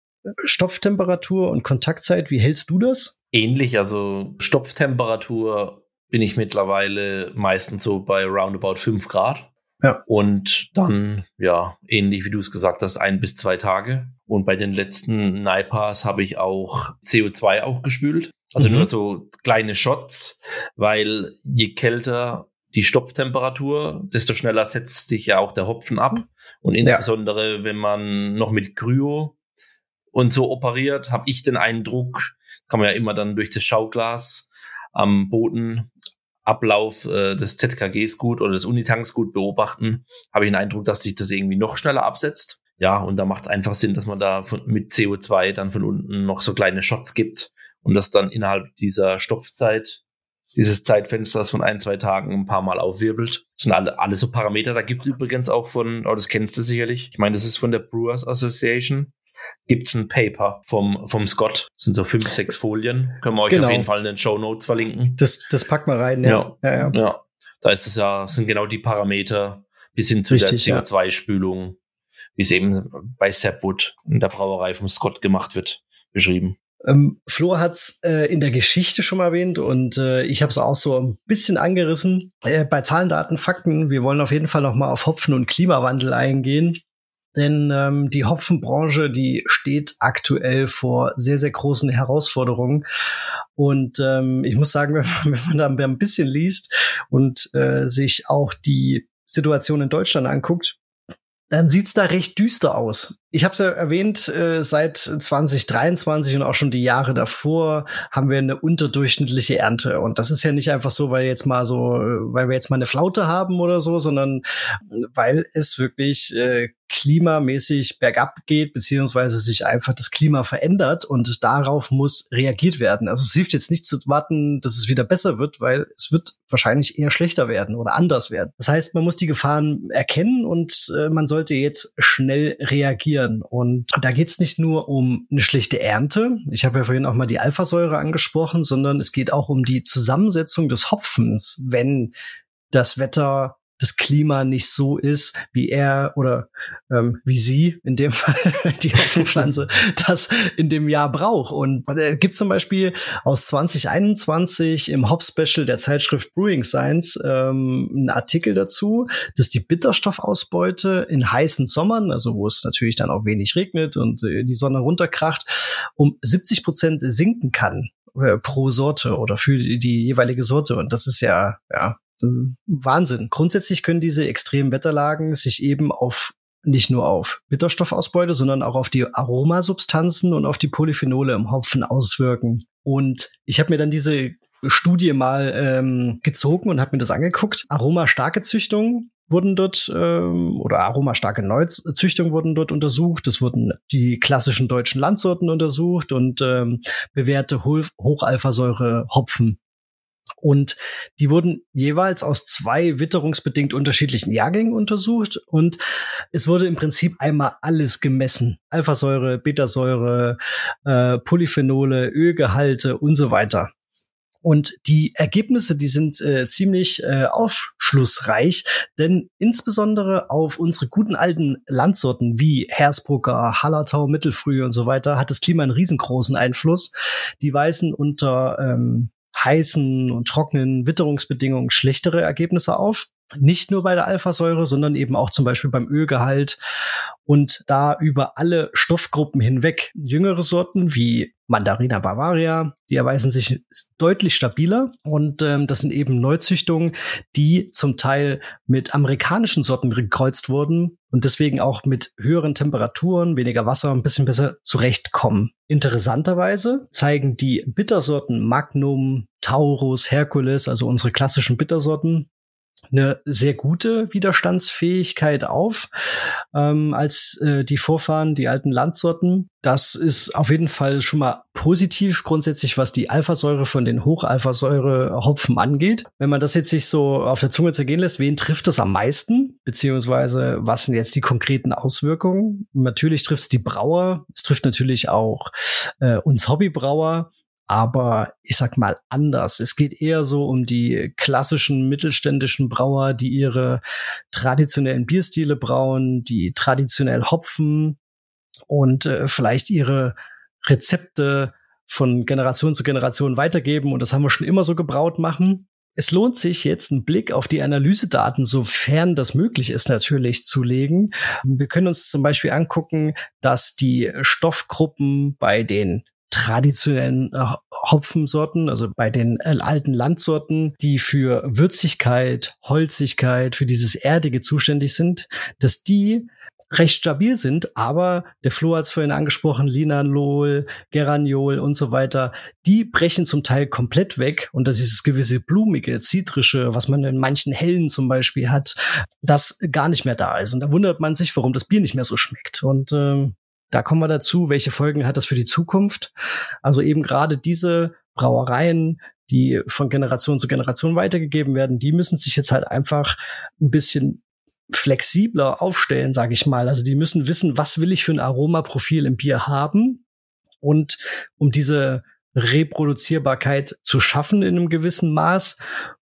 Stopftemperatur und Kontaktzeit, wie hältst du das?
Ähnlich, also Stopftemperatur bin ich mittlerweile meistens so bei roundabout 5 Grad. Ja. Und dann, ja, ähnlich wie du es gesagt hast, ein bis zwei Tage. Und bei den letzten Naipas habe ich auch CO2 auch gespült. Also mhm. nur so kleine Shots, weil je kälter die Stopftemperatur, desto schneller setzt sich ja auch der Hopfen ab. Und insbesondere, ja. wenn man noch mit Kryo und so operiert, habe ich den Eindruck, kann man ja immer dann durch das Schauglas am Boden Ablauf äh, des ZKGs gut oder des Unitanks gut beobachten, habe ich den Eindruck, dass sich das irgendwie noch schneller absetzt. Ja, und da macht es einfach Sinn, dass man da von, mit CO2 dann von unten noch so kleine Shots gibt und das dann innerhalb dieser Stopfzeit, dieses Zeitfensters von ein, zwei Tagen ein paar Mal aufwirbelt. Das sind alle, alle so Parameter. Da gibt es übrigens auch von, oh, das kennst du sicherlich. Ich meine, das ist von der Brewers Association. Gibt es ein Paper vom, vom Scott. Das sind so fünf, sechs Folien. Können wir euch genau. auf jeden Fall in den Show Notes verlinken.
Das, das packen wir rein, ja.
Ja, ja, ja. ja. Da ist es ja, sind genau die Parameter bis hin zu Richtig, der CO2-Spülung, wie es eben bei Sapwood in der Brauerei vom Scott gemacht wird, beschrieben.
Ähm, Flo hat es äh, in der Geschichte schon mal erwähnt und äh, ich habe es auch so ein bisschen angerissen. Äh, bei Zahlen, Daten, Fakten, wir wollen auf jeden Fall noch mal auf Hopfen und Klimawandel eingehen. Denn ähm, die Hopfenbranche, die steht aktuell vor sehr, sehr großen Herausforderungen. Und ähm, ich muss sagen, [laughs] wenn man da ein bisschen liest und äh, sich auch die Situation in Deutschland anguckt, dann sieht's da recht düster aus. Ich habe es ja erwähnt, äh, seit 2023 und auch schon die Jahre davor haben wir eine unterdurchschnittliche Ernte. Und das ist ja nicht einfach so, weil jetzt mal so, weil wir jetzt mal eine Flaute haben oder so, sondern weil es wirklich äh, klimamäßig bergab geht, beziehungsweise sich einfach das Klima verändert und darauf muss reagiert werden. Also es hilft jetzt nicht zu warten, dass es wieder besser wird, weil es wird wahrscheinlich eher schlechter werden oder anders werden. Das heißt, man muss die Gefahren erkennen und äh, man sollte jetzt schnell reagieren. Und da geht es nicht nur um eine schlechte Ernte. Ich habe ja vorhin auch mal die Alphasäure angesprochen, sondern es geht auch um die Zusammensetzung des Hopfens, wenn das Wetter das Klima nicht so ist, wie er oder ähm, wie sie in dem [laughs] Fall die Hopfenpflanze [laughs] das in dem Jahr braucht. Und äh, gibt zum Beispiel aus 2021 im Hop-Special der Zeitschrift Brewing Science ähm, einen Artikel dazu, dass die Bitterstoffausbeute in heißen Sommern, also wo es natürlich dann auch wenig regnet und äh, die Sonne runterkracht, um 70 Prozent sinken kann äh, pro Sorte oder für die jeweilige Sorte. Und das ist ja, ja, Wahnsinn. Grundsätzlich können diese extremen Wetterlagen sich eben auf nicht nur auf Bitterstoffausbeute, sondern auch auf die Aromasubstanzen und auf die Polyphenole im Hopfen auswirken. Und ich habe mir dann diese Studie mal ähm, gezogen und habe mir das angeguckt. Aromastarke Züchtungen wurden dort ähm, oder aromastarke Neuzüchtungen wurden dort untersucht. Es wurden die klassischen deutschen Landsorten untersucht und ähm, bewährte Hochalphasäure Hopfen und die wurden jeweils aus zwei witterungsbedingt unterschiedlichen Jahrgängen untersucht und es wurde im Prinzip einmal alles gemessen. Alphasäure, Betasäure, äh, Polyphenole, Ölgehalte und so weiter. Und die Ergebnisse, die sind äh, ziemlich äh, aufschlussreich, denn insbesondere auf unsere guten alten Landsorten wie Hersbrucker, Hallertau, Mittelfrüh und so weiter hat das Klima einen riesengroßen Einfluss. Die weisen unter ähm, heißen und trockenen Witterungsbedingungen schlechtere Ergebnisse auf. Nicht nur bei der Alphasäure, sondern eben auch zum Beispiel beim Ölgehalt und da über alle Stoffgruppen hinweg. Jüngere Sorten wie Mandarina Bavaria, die erweisen sich deutlich stabiler und ähm, das sind eben Neuzüchtungen, die zum Teil mit amerikanischen Sorten gekreuzt wurden und deswegen auch mit höheren Temperaturen, weniger Wasser ein bisschen besser zurechtkommen. Interessanterweise zeigen die Bittersorten Magnum, Taurus, Hercules, also unsere klassischen Bittersorten, eine sehr gute Widerstandsfähigkeit auf ähm, als äh, die Vorfahren, die alten Landsorten. Das ist auf jeden Fall schon mal positiv grundsätzlich, was die Alphasäure von den Hochalphasäure-Hopfen angeht. Wenn man das jetzt sich so auf der Zunge zergehen lässt, wen trifft das am meisten? Beziehungsweise was sind jetzt die konkreten Auswirkungen? Natürlich trifft es die Brauer, es trifft natürlich auch äh, uns Hobbybrauer aber ich sag mal anders. Es geht eher so um die klassischen mittelständischen Brauer, die ihre traditionellen Bierstile brauen, die traditionell hopfen und äh, vielleicht ihre Rezepte von Generation zu Generation weitergeben und das haben wir schon immer so gebraut machen. Es lohnt sich jetzt einen Blick auf die Analysedaten, sofern das möglich ist, natürlich zu legen. Wir können uns zum Beispiel angucken, dass die Stoffgruppen bei den traditionellen äh, Hopfensorten, also bei den äh, alten Landsorten, die für Würzigkeit, Holzigkeit, für dieses Erdige zuständig sind, dass die recht stabil sind, aber der Flo hat es vorhin angesprochen, Linalol, Geraniol und so weiter, die brechen zum Teil komplett weg und das ist das gewisse blumige, zitrische, was man in manchen Hellen zum Beispiel hat, das gar nicht mehr da ist. Und da wundert man sich, warum das Bier nicht mehr so schmeckt. Und ähm, da kommen wir dazu, welche Folgen hat das für die Zukunft? Also eben gerade diese Brauereien, die von Generation zu Generation weitergegeben werden, die müssen sich jetzt halt einfach ein bisschen flexibler aufstellen, sage ich mal. Also die müssen wissen, was will ich für ein Aromaprofil im Bier haben und um diese Reproduzierbarkeit zu schaffen in einem gewissen Maß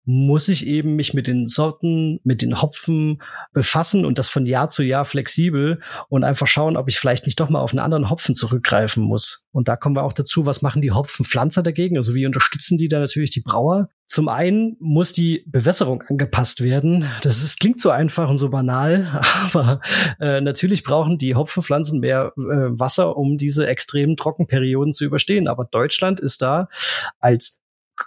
muss ich eben mich mit den Sorten, mit den Hopfen befassen und das von Jahr zu Jahr flexibel und einfach schauen, ob ich vielleicht nicht doch mal auf einen anderen Hopfen zurückgreifen muss. Und da kommen wir auch dazu, was machen die Hopfenpflanzer dagegen? Also wie unterstützen die da natürlich die Brauer? Zum einen muss die Bewässerung angepasst werden. Das ist, klingt so einfach und so banal, [laughs] aber äh, natürlich brauchen die Hopfenpflanzen mehr äh, Wasser, um diese extremen Trockenperioden zu überstehen. Aber Deutschland ist da als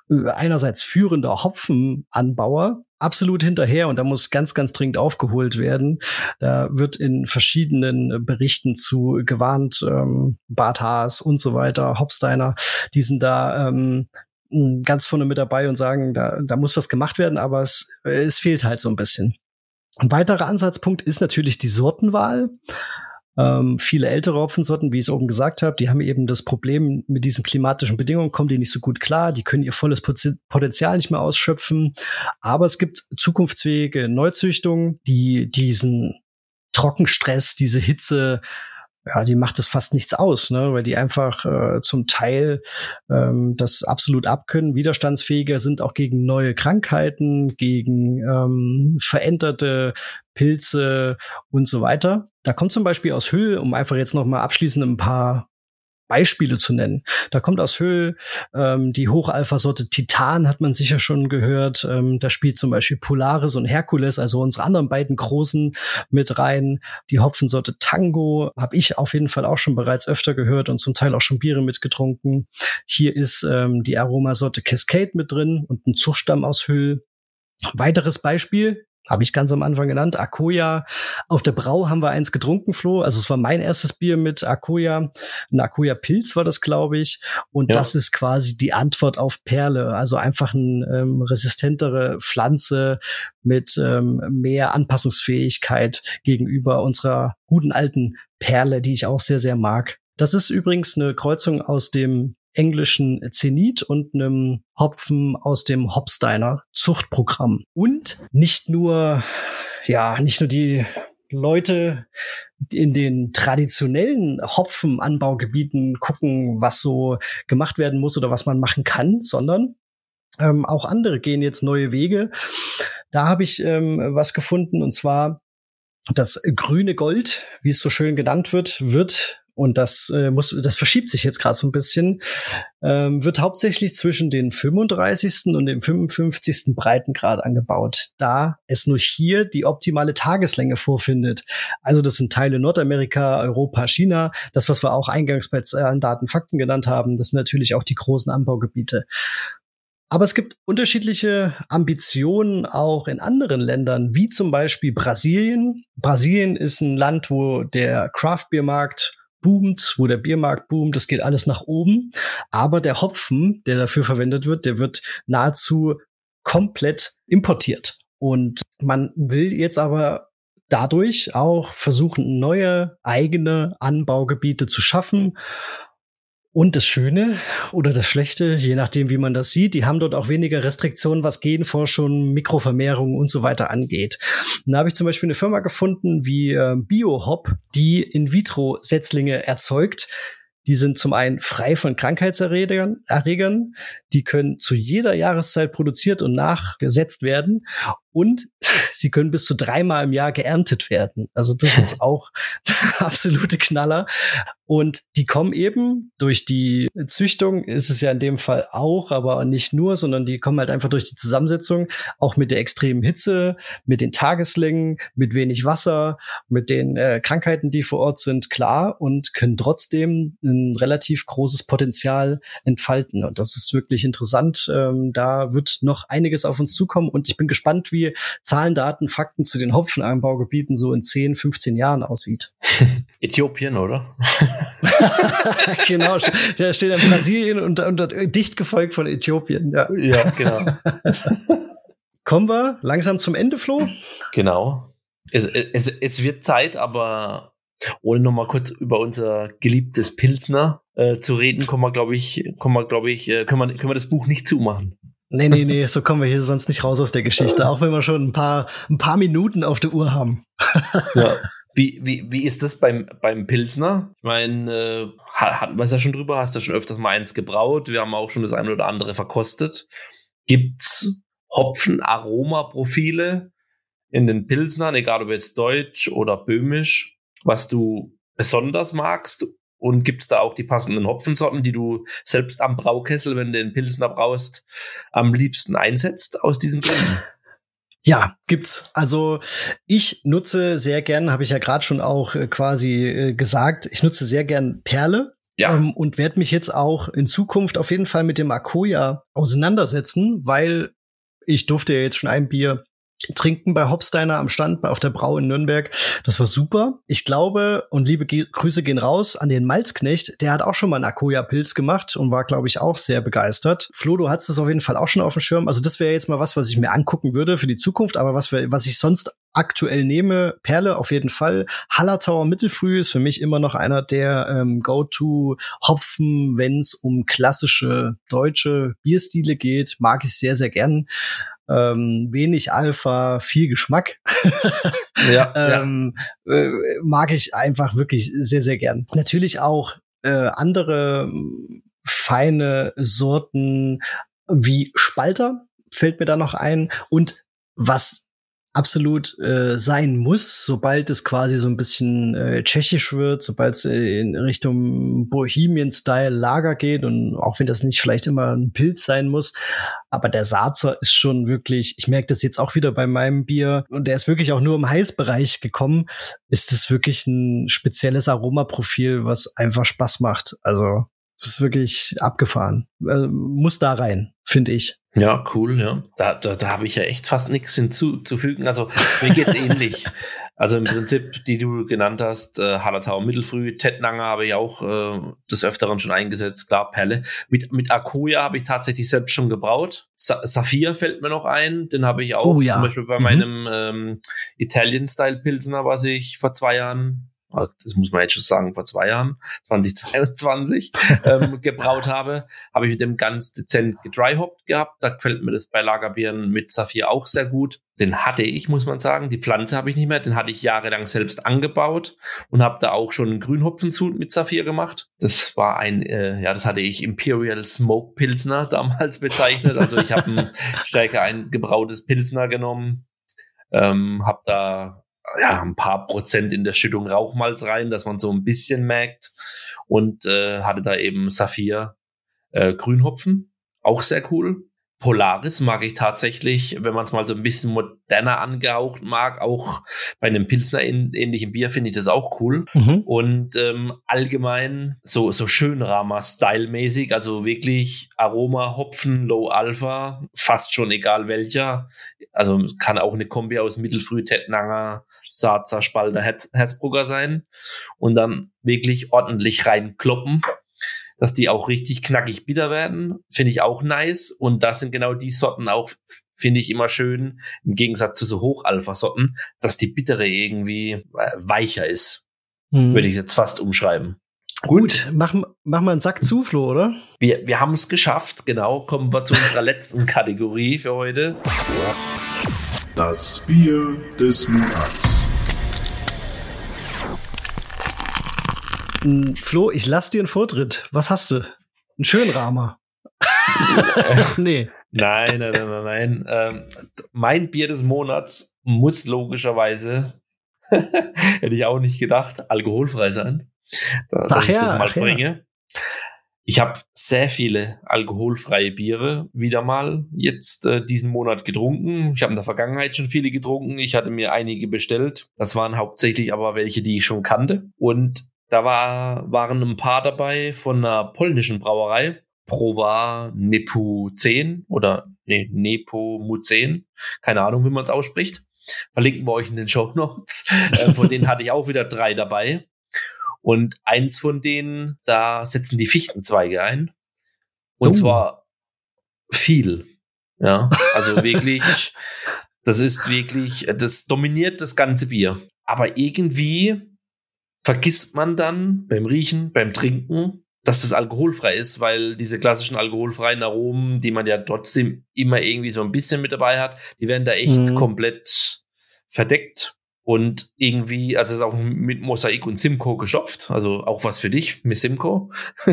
einerseits führender Hopfenanbauer absolut hinterher und da muss ganz, ganz dringend aufgeholt werden. Da wird in verschiedenen Berichten zu gewarnt, ähm, Bart Haas und so weiter, Hopsteiner, die sind da ähm, ganz vorne mit dabei und sagen, da, da muss was gemacht werden, aber es, es fehlt halt so ein bisschen. Ein weiterer Ansatzpunkt ist natürlich die Sortenwahl. Ähm, viele ältere Hopfensorten, wie ich es oben gesagt habe, die haben eben das Problem mit diesen klimatischen Bedingungen, kommen die nicht so gut klar, die können ihr volles Potenzial nicht mehr ausschöpfen. Aber es gibt zukunftsfähige Neuzüchtungen, die diesen Trockenstress, diese Hitze ja, die macht es fast nichts aus, ne? weil die einfach äh, zum Teil ähm, das absolut abkönnen, widerstandsfähiger sind auch gegen neue Krankheiten, gegen ähm, veränderte Pilze und so weiter. Da kommt zum Beispiel aus Hüll, um einfach jetzt noch mal abschließend ein paar Beispiele zu nennen. Da kommt aus Höhl ähm, die Hochalpha-Sorte Titan, hat man sicher schon gehört. Ähm, da spielt zum Beispiel Polaris und Herkules, also unsere anderen beiden großen, mit rein. Die Hopfensorte Tango habe ich auf jeden Fall auch schon bereits öfter gehört und zum Teil auch schon Biere mitgetrunken. Hier ist ähm, die Aromasorte Cascade mit drin und ein Zuchtstamm aus Höhl. Weiteres Beispiel, habe ich ganz am Anfang genannt. Akoya. Auf der Brau haben wir eins getrunken, Flo. Also es war mein erstes Bier mit Akoya. Ein Akoya Pilz war das, glaube ich. Und ja. das ist quasi die Antwort auf Perle. Also einfach eine ähm, resistentere Pflanze mit ähm, mehr Anpassungsfähigkeit gegenüber unserer guten alten Perle, die ich auch sehr, sehr mag. Das ist übrigens eine Kreuzung aus dem englischen Zenit und einem Hopfen aus dem Hopsteiner Zuchtprogramm. Und nicht nur, ja, nicht nur die Leute in den traditionellen Hopfenanbaugebieten gucken, was so gemacht werden muss oder was man machen kann, sondern ähm, auch andere gehen jetzt neue Wege. Da habe ich ähm, was gefunden und zwar das grüne Gold, wie es so schön genannt wird, wird und das äh, muss, das verschiebt sich jetzt gerade so ein bisschen, ähm, wird hauptsächlich zwischen den 35. und dem 55. Breitengrad angebaut, da es nur hier die optimale Tageslänge vorfindet. Also das sind Teile Nordamerika, Europa, China. Das, was wir auch eingangs bei Daten Fakten genannt haben, das sind natürlich auch die großen Anbaugebiete. Aber es gibt unterschiedliche Ambitionen auch in anderen Ländern, wie zum Beispiel Brasilien. Brasilien ist ein Land, wo der Craft-Bier-Markt boomt, wo der Biermarkt boomt, das geht alles nach oben. Aber der Hopfen, der dafür verwendet wird, der wird nahezu komplett importiert. Und man will jetzt aber dadurch auch versuchen, neue eigene Anbaugebiete zu schaffen und das Schöne oder das Schlechte, je nachdem, wie man das sieht, die haben dort auch weniger Restriktionen, was Genforschung, Mikrovermehrung und so weiter angeht. Da habe ich zum Beispiel eine Firma gefunden wie äh, BioHop, die In-vitro-Setzlinge erzeugt. Die sind zum einen frei von Krankheitserregern, Erregern, die können zu jeder Jahreszeit produziert und nachgesetzt werden und [laughs] sie können bis zu dreimal im Jahr geerntet werden. Also das ist [laughs] auch [laughs] der absolute Knaller. Und die kommen eben durch die Züchtung, ist es ja in dem Fall auch, aber nicht nur, sondern die kommen halt einfach durch die Zusammensetzung, auch mit der extremen Hitze, mit den Tageslängen, mit wenig Wasser, mit den äh, Krankheiten, die vor Ort sind, klar und können trotzdem ein relativ großes Potenzial entfalten. Und das ist wirklich interessant. Ähm, da wird noch einiges auf uns zukommen und ich bin gespannt, wie wie Zahlen, Daten, Fakten zu den Hopfenanbaugebieten so in 10, 15 Jahren aussieht. [laughs]
Äthiopien, oder? [laughs]
genau, der steht in Brasilien und, und, und dicht gefolgt von Äthiopien. Ja,
ja genau. [laughs]
Kommen wir langsam zum Ende, Flo?
Genau. Es, es, es wird Zeit, aber ohne noch mal kurz über unser geliebtes Pilsner äh, zu reden, kommen wir, glaube ich, kommen wir, glaube ich, äh, können, wir, können wir das Buch nicht zumachen.
Nee, nee, nee, so kommen wir hier sonst nicht raus aus der Geschichte, auch wenn wir schon ein paar, ein paar Minuten auf der Uhr haben.
ja. [laughs] Wie, wie, wie ist das beim, beim Pilsner? Ich meine, äh, hatten wir es ja schon drüber, hast du schon öfters mal eins gebraut. Wir haben auch schon das eine oder andere verkostet. Gibt's Hopfen-Aroma-Profile in den Pilsnern, egal ob jetzt deutsch oder böhmisch, was du besonders magst? Und gibt es da auch die passenden Hopfensorten, die du selbst am Braukessel, wenn du den Pilsner braust, am liebsten einsetzt aus diesen Gründen?
Ja, gibt's. Also ich nutze sehr gern, habe ich ja gerade schon auch äh, quasi äh, gesagt, ich nutze sehr gern Perle. Ja. Ähm, und werde mich jetzt auch in Zukunft auf jeden Fall mit dem Akoya auseinandersetzen, weil ich durfte ja jetzt schon ein Bier trinken bei Hopsteiner am Stand auf der Brau in Nürnberg. Das war super. Ich glaube, und liebe Ge Grüße gehen raus an den Malzknecht, der hat auch schon mal einen Akoya-Pilz gemacht und war, glaube ich, auch sehr begeistert. Flo, du hast das auf jeden Fall auch schon auf dem Schirm. Also das wäre jetzt mal was, was ich mir angucken würde für die Zukunft, aber was, wir, was ich sonst aktuell nehme, Perle auf jeden Fall. Hallertauer Mittelfrüh ist für mich immer noch einer der ähm, Go-To-Hopfen, wenn es um klassische deutsche Bierstile geht. Mag ich sehr, sehr gern ähm, wenig Alpha, viel Geschmack. [laughs] ja, ähm, ja. Äh, mag ich einfach wirklich sehr, sehr gern. Natürlich auch äh, andere feine Sorten wie Spalter fällt mir da noch ein und was absolut äh, sein muss, sobald es quasi so ein bisschen äh, tschechisch wird, sobald es äh, in Richtung Bohemian-Style Lager geht und auch wenn das nicht vielleicht immer ein Pilz sein muss, aber der Sazer ist schon wirklich, ich merke das jetzt auch wieder bei meinem Bier und der ist wirklich auch nur im Heißbereich gekommen, ist das wirklich ein spezielles Aromaprofil, was einfach Spaß macht. Also das ist wirklich abgefahren. Äh, muss da rein, finde ich.
Ja, cool, ja. Da, da, da habe ich ja echt fast nichts hinzuzufügen. Also mir geht's [laughs] ähnlich. Also im Prinzip, die du genannt hast, äh, Hallertau Mittelfrüh, Tettnanger habe ich auch äh, des Öfteren schon eingesetzt, klar, Perle. Mit, mit Akuya habe ich tatsächlich selbst schon gebraut. Sa Saphir fällt mir noch ein, den habe ich auch oh, ja. zum Beispiel bei mhm. meinem ähm, Italian-Style-Pilsner, was ich vor zwei Jahren das muss man jetzt schon sagen, vor zwei Jahren, [laughs] 2022, ähm, [laughs] gebraut habe, habe ich mit dem ganz dezent gedryhopped gehabt. Da gefällt mir das bei Lagerbieren mit Saphir auch sehr gut. Den hatte ich, muss man sagen. Die Pflanze habe ich nicht mehr. Den hatte ich jahrelang selbst angebaut und habe da auch schon einen Grünhopfensud mit Saphir gemacht. Das war ein, äh, ja, das hatte ich Imperial Smoke Pilsner [laughs] damals bezeichnet. Also ich habe ein stärker ein gebrautes Pilsner genommen, ähm, habe da ja, ein paar Prozent in der Schüttung Rauchmalz rein, dass man so ein bisschen merkt. Und äh, hatte da eben Saphir äh, Grünhopfen, auch sehr cool. Polaris mag ich tatsächlich, wenn man es mal so ein bisschen moderner angehaucht mag, auch bei einem Pilsner ähnlichen Bier finde ich das auch cool. Mhm. Und ähm, allgemein so, so schön Rama-Style-mäßig, also wirklich Aroma, Hopfen, Low Alpha, fast schon egal welcher. Also kann auch eine Kombi aus Mittelfrüh, Tettnanger, Saatzer, Spalter, Herz, Herzbrugger sein. Und dann wirklich ordentlich reinkloppen dass die auch richtig knackig bitter werden, finde ich auch nice. Und das sind genau die Sorten auch, finde ich immer schön, im Gegensatz zu so Hochalpha-Sorten, dass die bittere irgendwie äh, weicher ist. Mhm. Würde ich jetzt fast umschreiben.
Gut, Gut mach, mach mal einen Sack zu, Flo, oder?
Wir, wir haben es geschafft, genau. Kommen wir zu unserer [laughs] letzten Kategorie für heute.
Das Bier des Monats.
Flo, ich lass dir einen Vortritt. Was hast du? Einen schönen Rahmer. [laughs]
nee. Nein, nein, nein, nein, nein. Ähm, mein Bier des Monats muss logischerweise, [laughs] hätte ich auch nicht gedacht, alkoholfrei sein. Da, dass ich das mal bringe. Ja. Ich habe sehr viele alkoholfreie Biere wieder mal jetzt äh, diesen Monat getrunken. Ich habe in der Vergangenheit schon viele getrunken. Ich hatte mir einige bestellt. Das waren hauptsächlich aber welche, die ich schon kannte. Und da war, waren ein paar dabei von einer polnischen Brauerei. Prova Nepu 10 oder nee, Nepo Mu 10. Keine Ahnung, wie man es ausspricht. Verlinken wir euch in den Show Notes. [laughs] äh, von denen hatte ich auch wieder drei dabei. Und eins von denen, da setzen die Fichtenzweige ein. Und oh. zwar viel. Ja, also [laughs] wirklich, das ist wirklich, das dominiert das ganze Bier. Aber irgendwie vergisst man dann beim Riechen, beim Trinken, dass das alkoholfrei ist, weil diese klassischen alkoholfreien Aromen, die man ja trotzdem immer irgendwie so ein bisschen mit dabei hat, die werden da echt mhm. komplett verdeckt und irgendwie, also ist auch mit Mosaik und Simcoe gestopft, also auch was für dich mit Simcoe. [laughs]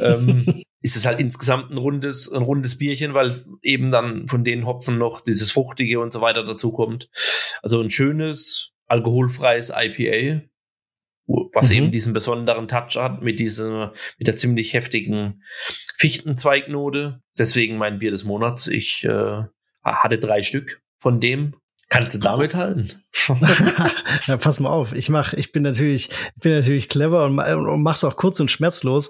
ähm, ist es halt insgesamt ein rundes, ein rundes Bierchen, weil eben dann von den Hopfen noch dieses Fruchtige und so weiter dazu kommt. Also ein schönes, alkoholfreies IPA, was mhm. eben diesen besonderen Touch hat mit dieser, mit der ziemlich heftigen Fichtenzweignote. Deswegen mein Bier des Monats. Ich äh, hatte drei Stück von dem Kannst du damit halten? [laughs]
ja, pass mal auf. Ich mach, ich bin natürlich, ich bin natürlich clever und, und mach's auch kurz und schmerzlos.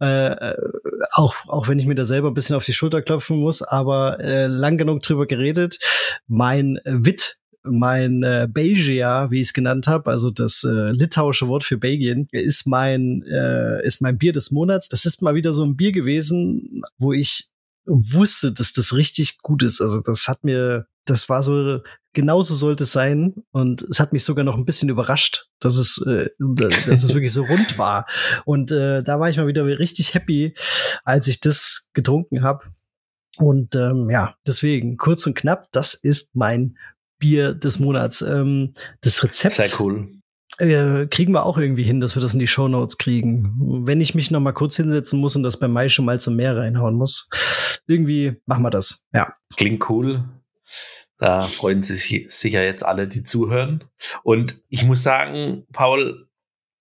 Äh, äh, auch, auch wenn ich mir da selber ein bisschen auf die Schulter klopfen muss, aber äh, lang genug drüber geredet. Mein Wit mein äh, Belgia, wie ich es genannt habe, also das äh, litauische Wort für Belgien, ist mein äh, ist mein Bier des Monats. Das ist mal wieder so ein Bier gewesen, wo ich wusste, dass das richtig gut ist. Also das hat mir, das war so, genauso sollte es sein. Und es hat mich sogar noch ein bisschen überrascht, dass es, äh, dass es wirklich so [laughs] rund war. Und äh, da war ich mal wieder richtig happy, als ich das getrunken habe. Und ähm, ja, deswegen, kurz und knapp, das ist mein Bier des Monats. Ähm, das Rezept.
Sehr cool.
Äh, kriegen wir auch irgendwie hin, dass wir das in die Show Notes kriegen. Wenn ich mich noch mal kurz hinsetzen muss und das bei Mai schon mal zum Meer reinhauen muss, irgendwie machen wir das. Ja.
Klingt cool. Da freuen sich sicher jetzt alle, die zuhören. Und ich muss sagen, Paul,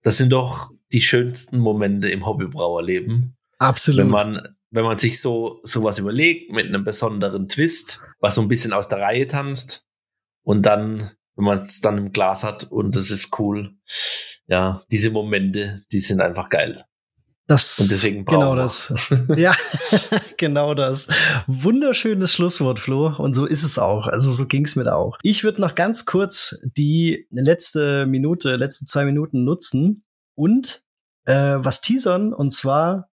das sind doch die schönsten Momente im Hobbybrauerleben.
Absolut.
Wenn man, wenn man sich so sowas überlegt mit einem besonderen Twist, was so ein bisschen aus der Reihe tanzt und dann wenn man es dann im Glas hat und das ist cool. Ja, diese Momente, die sind einfach geil.
Das, und deswegen genau das. [laughs] ja, [laughs] genau das. Wunderschönes Schlusswort, Flo. Und so ist es auch. Also so ging es mir da auch. Ich würde noch ganz kurz die letzte Minute, letzten zwei Minuten nutzen und äh, was teasern. Und zwar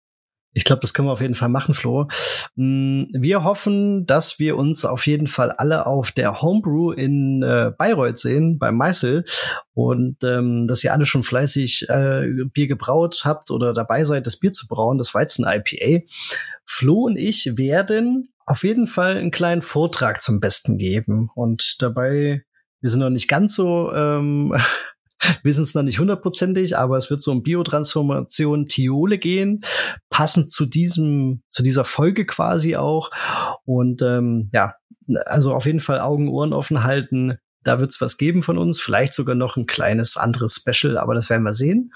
ich glaube, das können wir auf jeden Fall machen, Flo. Mm, wir hoffen, dass wir uns auf jeden Fall alle auf der Homebrew in äh, Bayreuth sehen, beim Meißel. Und ähm, dass ihr alle schon fleißig äh, Bier gebraut habt oder dabei seid, das Bier zu brauen, das Weizen-IPA. Flo und ich werden auf jeden Fall einen kleinen Vortrag zum Besten geben. Und dabei, wir sind noch nicht ganz so ähm, [laughs] wissen es noch nicht hundertprozentig, aber es wird so um Biotransformation Thiole gehen, passend zu diesem, zu dieser Folge quasi auch. Und ähm, ja, also auf jeden Fall Augen, Ohren offen halten. Da wird es was geben von uns, vielleicht sogar noch ein kleines anderes Special, aber das werden wir sehen.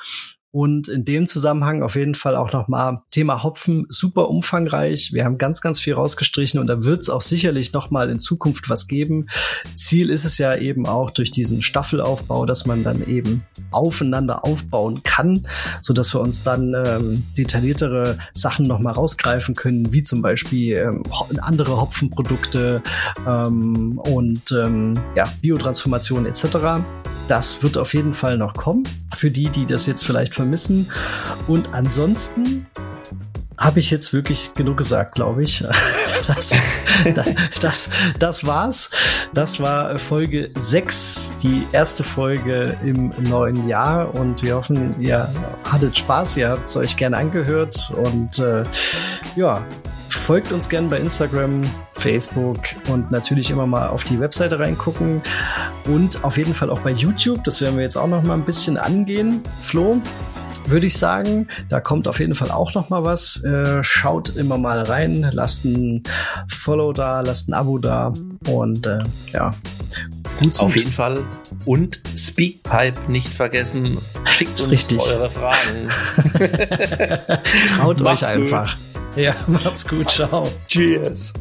Und in dem Zusammenhang auf jeden Fall auch nochmal Thema Hopfen, super umfangreich. Wir haben ganz, ganz viel rausgestrichen und da wird es auch sicherlich nochmal in Zukunft was geben. Ziel ist es ja eben auch durch diesen Staffelaufbau, dass man dann eben aufeinander aufbauen kann, so dass wir uns dann ähm, detailliertere Sachen nochmal rausgreifen können, wie zum Beispiel ähm, andere Hopfenprodukte ähm, und ähm, ja, Biotransformation etc. Das wird auf jeden Fall noch kommen. Für die, die das jetzt vielleicht vermissen. Und ansonsten habe ich jetzt wirklich genug gesagt, glaube ich. [laughs] Das, das, das, war's. Das war Folge 6, die erste Folge im neuen Jahr. Und wir hoffen, ihr hattet Spaß, ihr habt es euch gerne angehört. Und äh, ja, folgt uns gerne bei Instagram, Facebook und natürlich immer mal auf die Webseite reingucken und auf jeden Fall auch bei YouTube. Das werden wir jetzt auch noch mal ein bisschen angehen. Flo, würde ich sagen, da kommt auf jeden Fall auch noch mal was. Äh, schaut immer mal rein, lasst ein Follow da, lasst ein Abo da und äh, ja.
Gut auf jeden Fall. Und Speakpipe nicht vergessen. Schickt uns richtig. eure Fragen. [laughs] [laughs]
Traut euch einfach. Gut. Ja, [laughs] macht's gut. Ciao.
Cheers.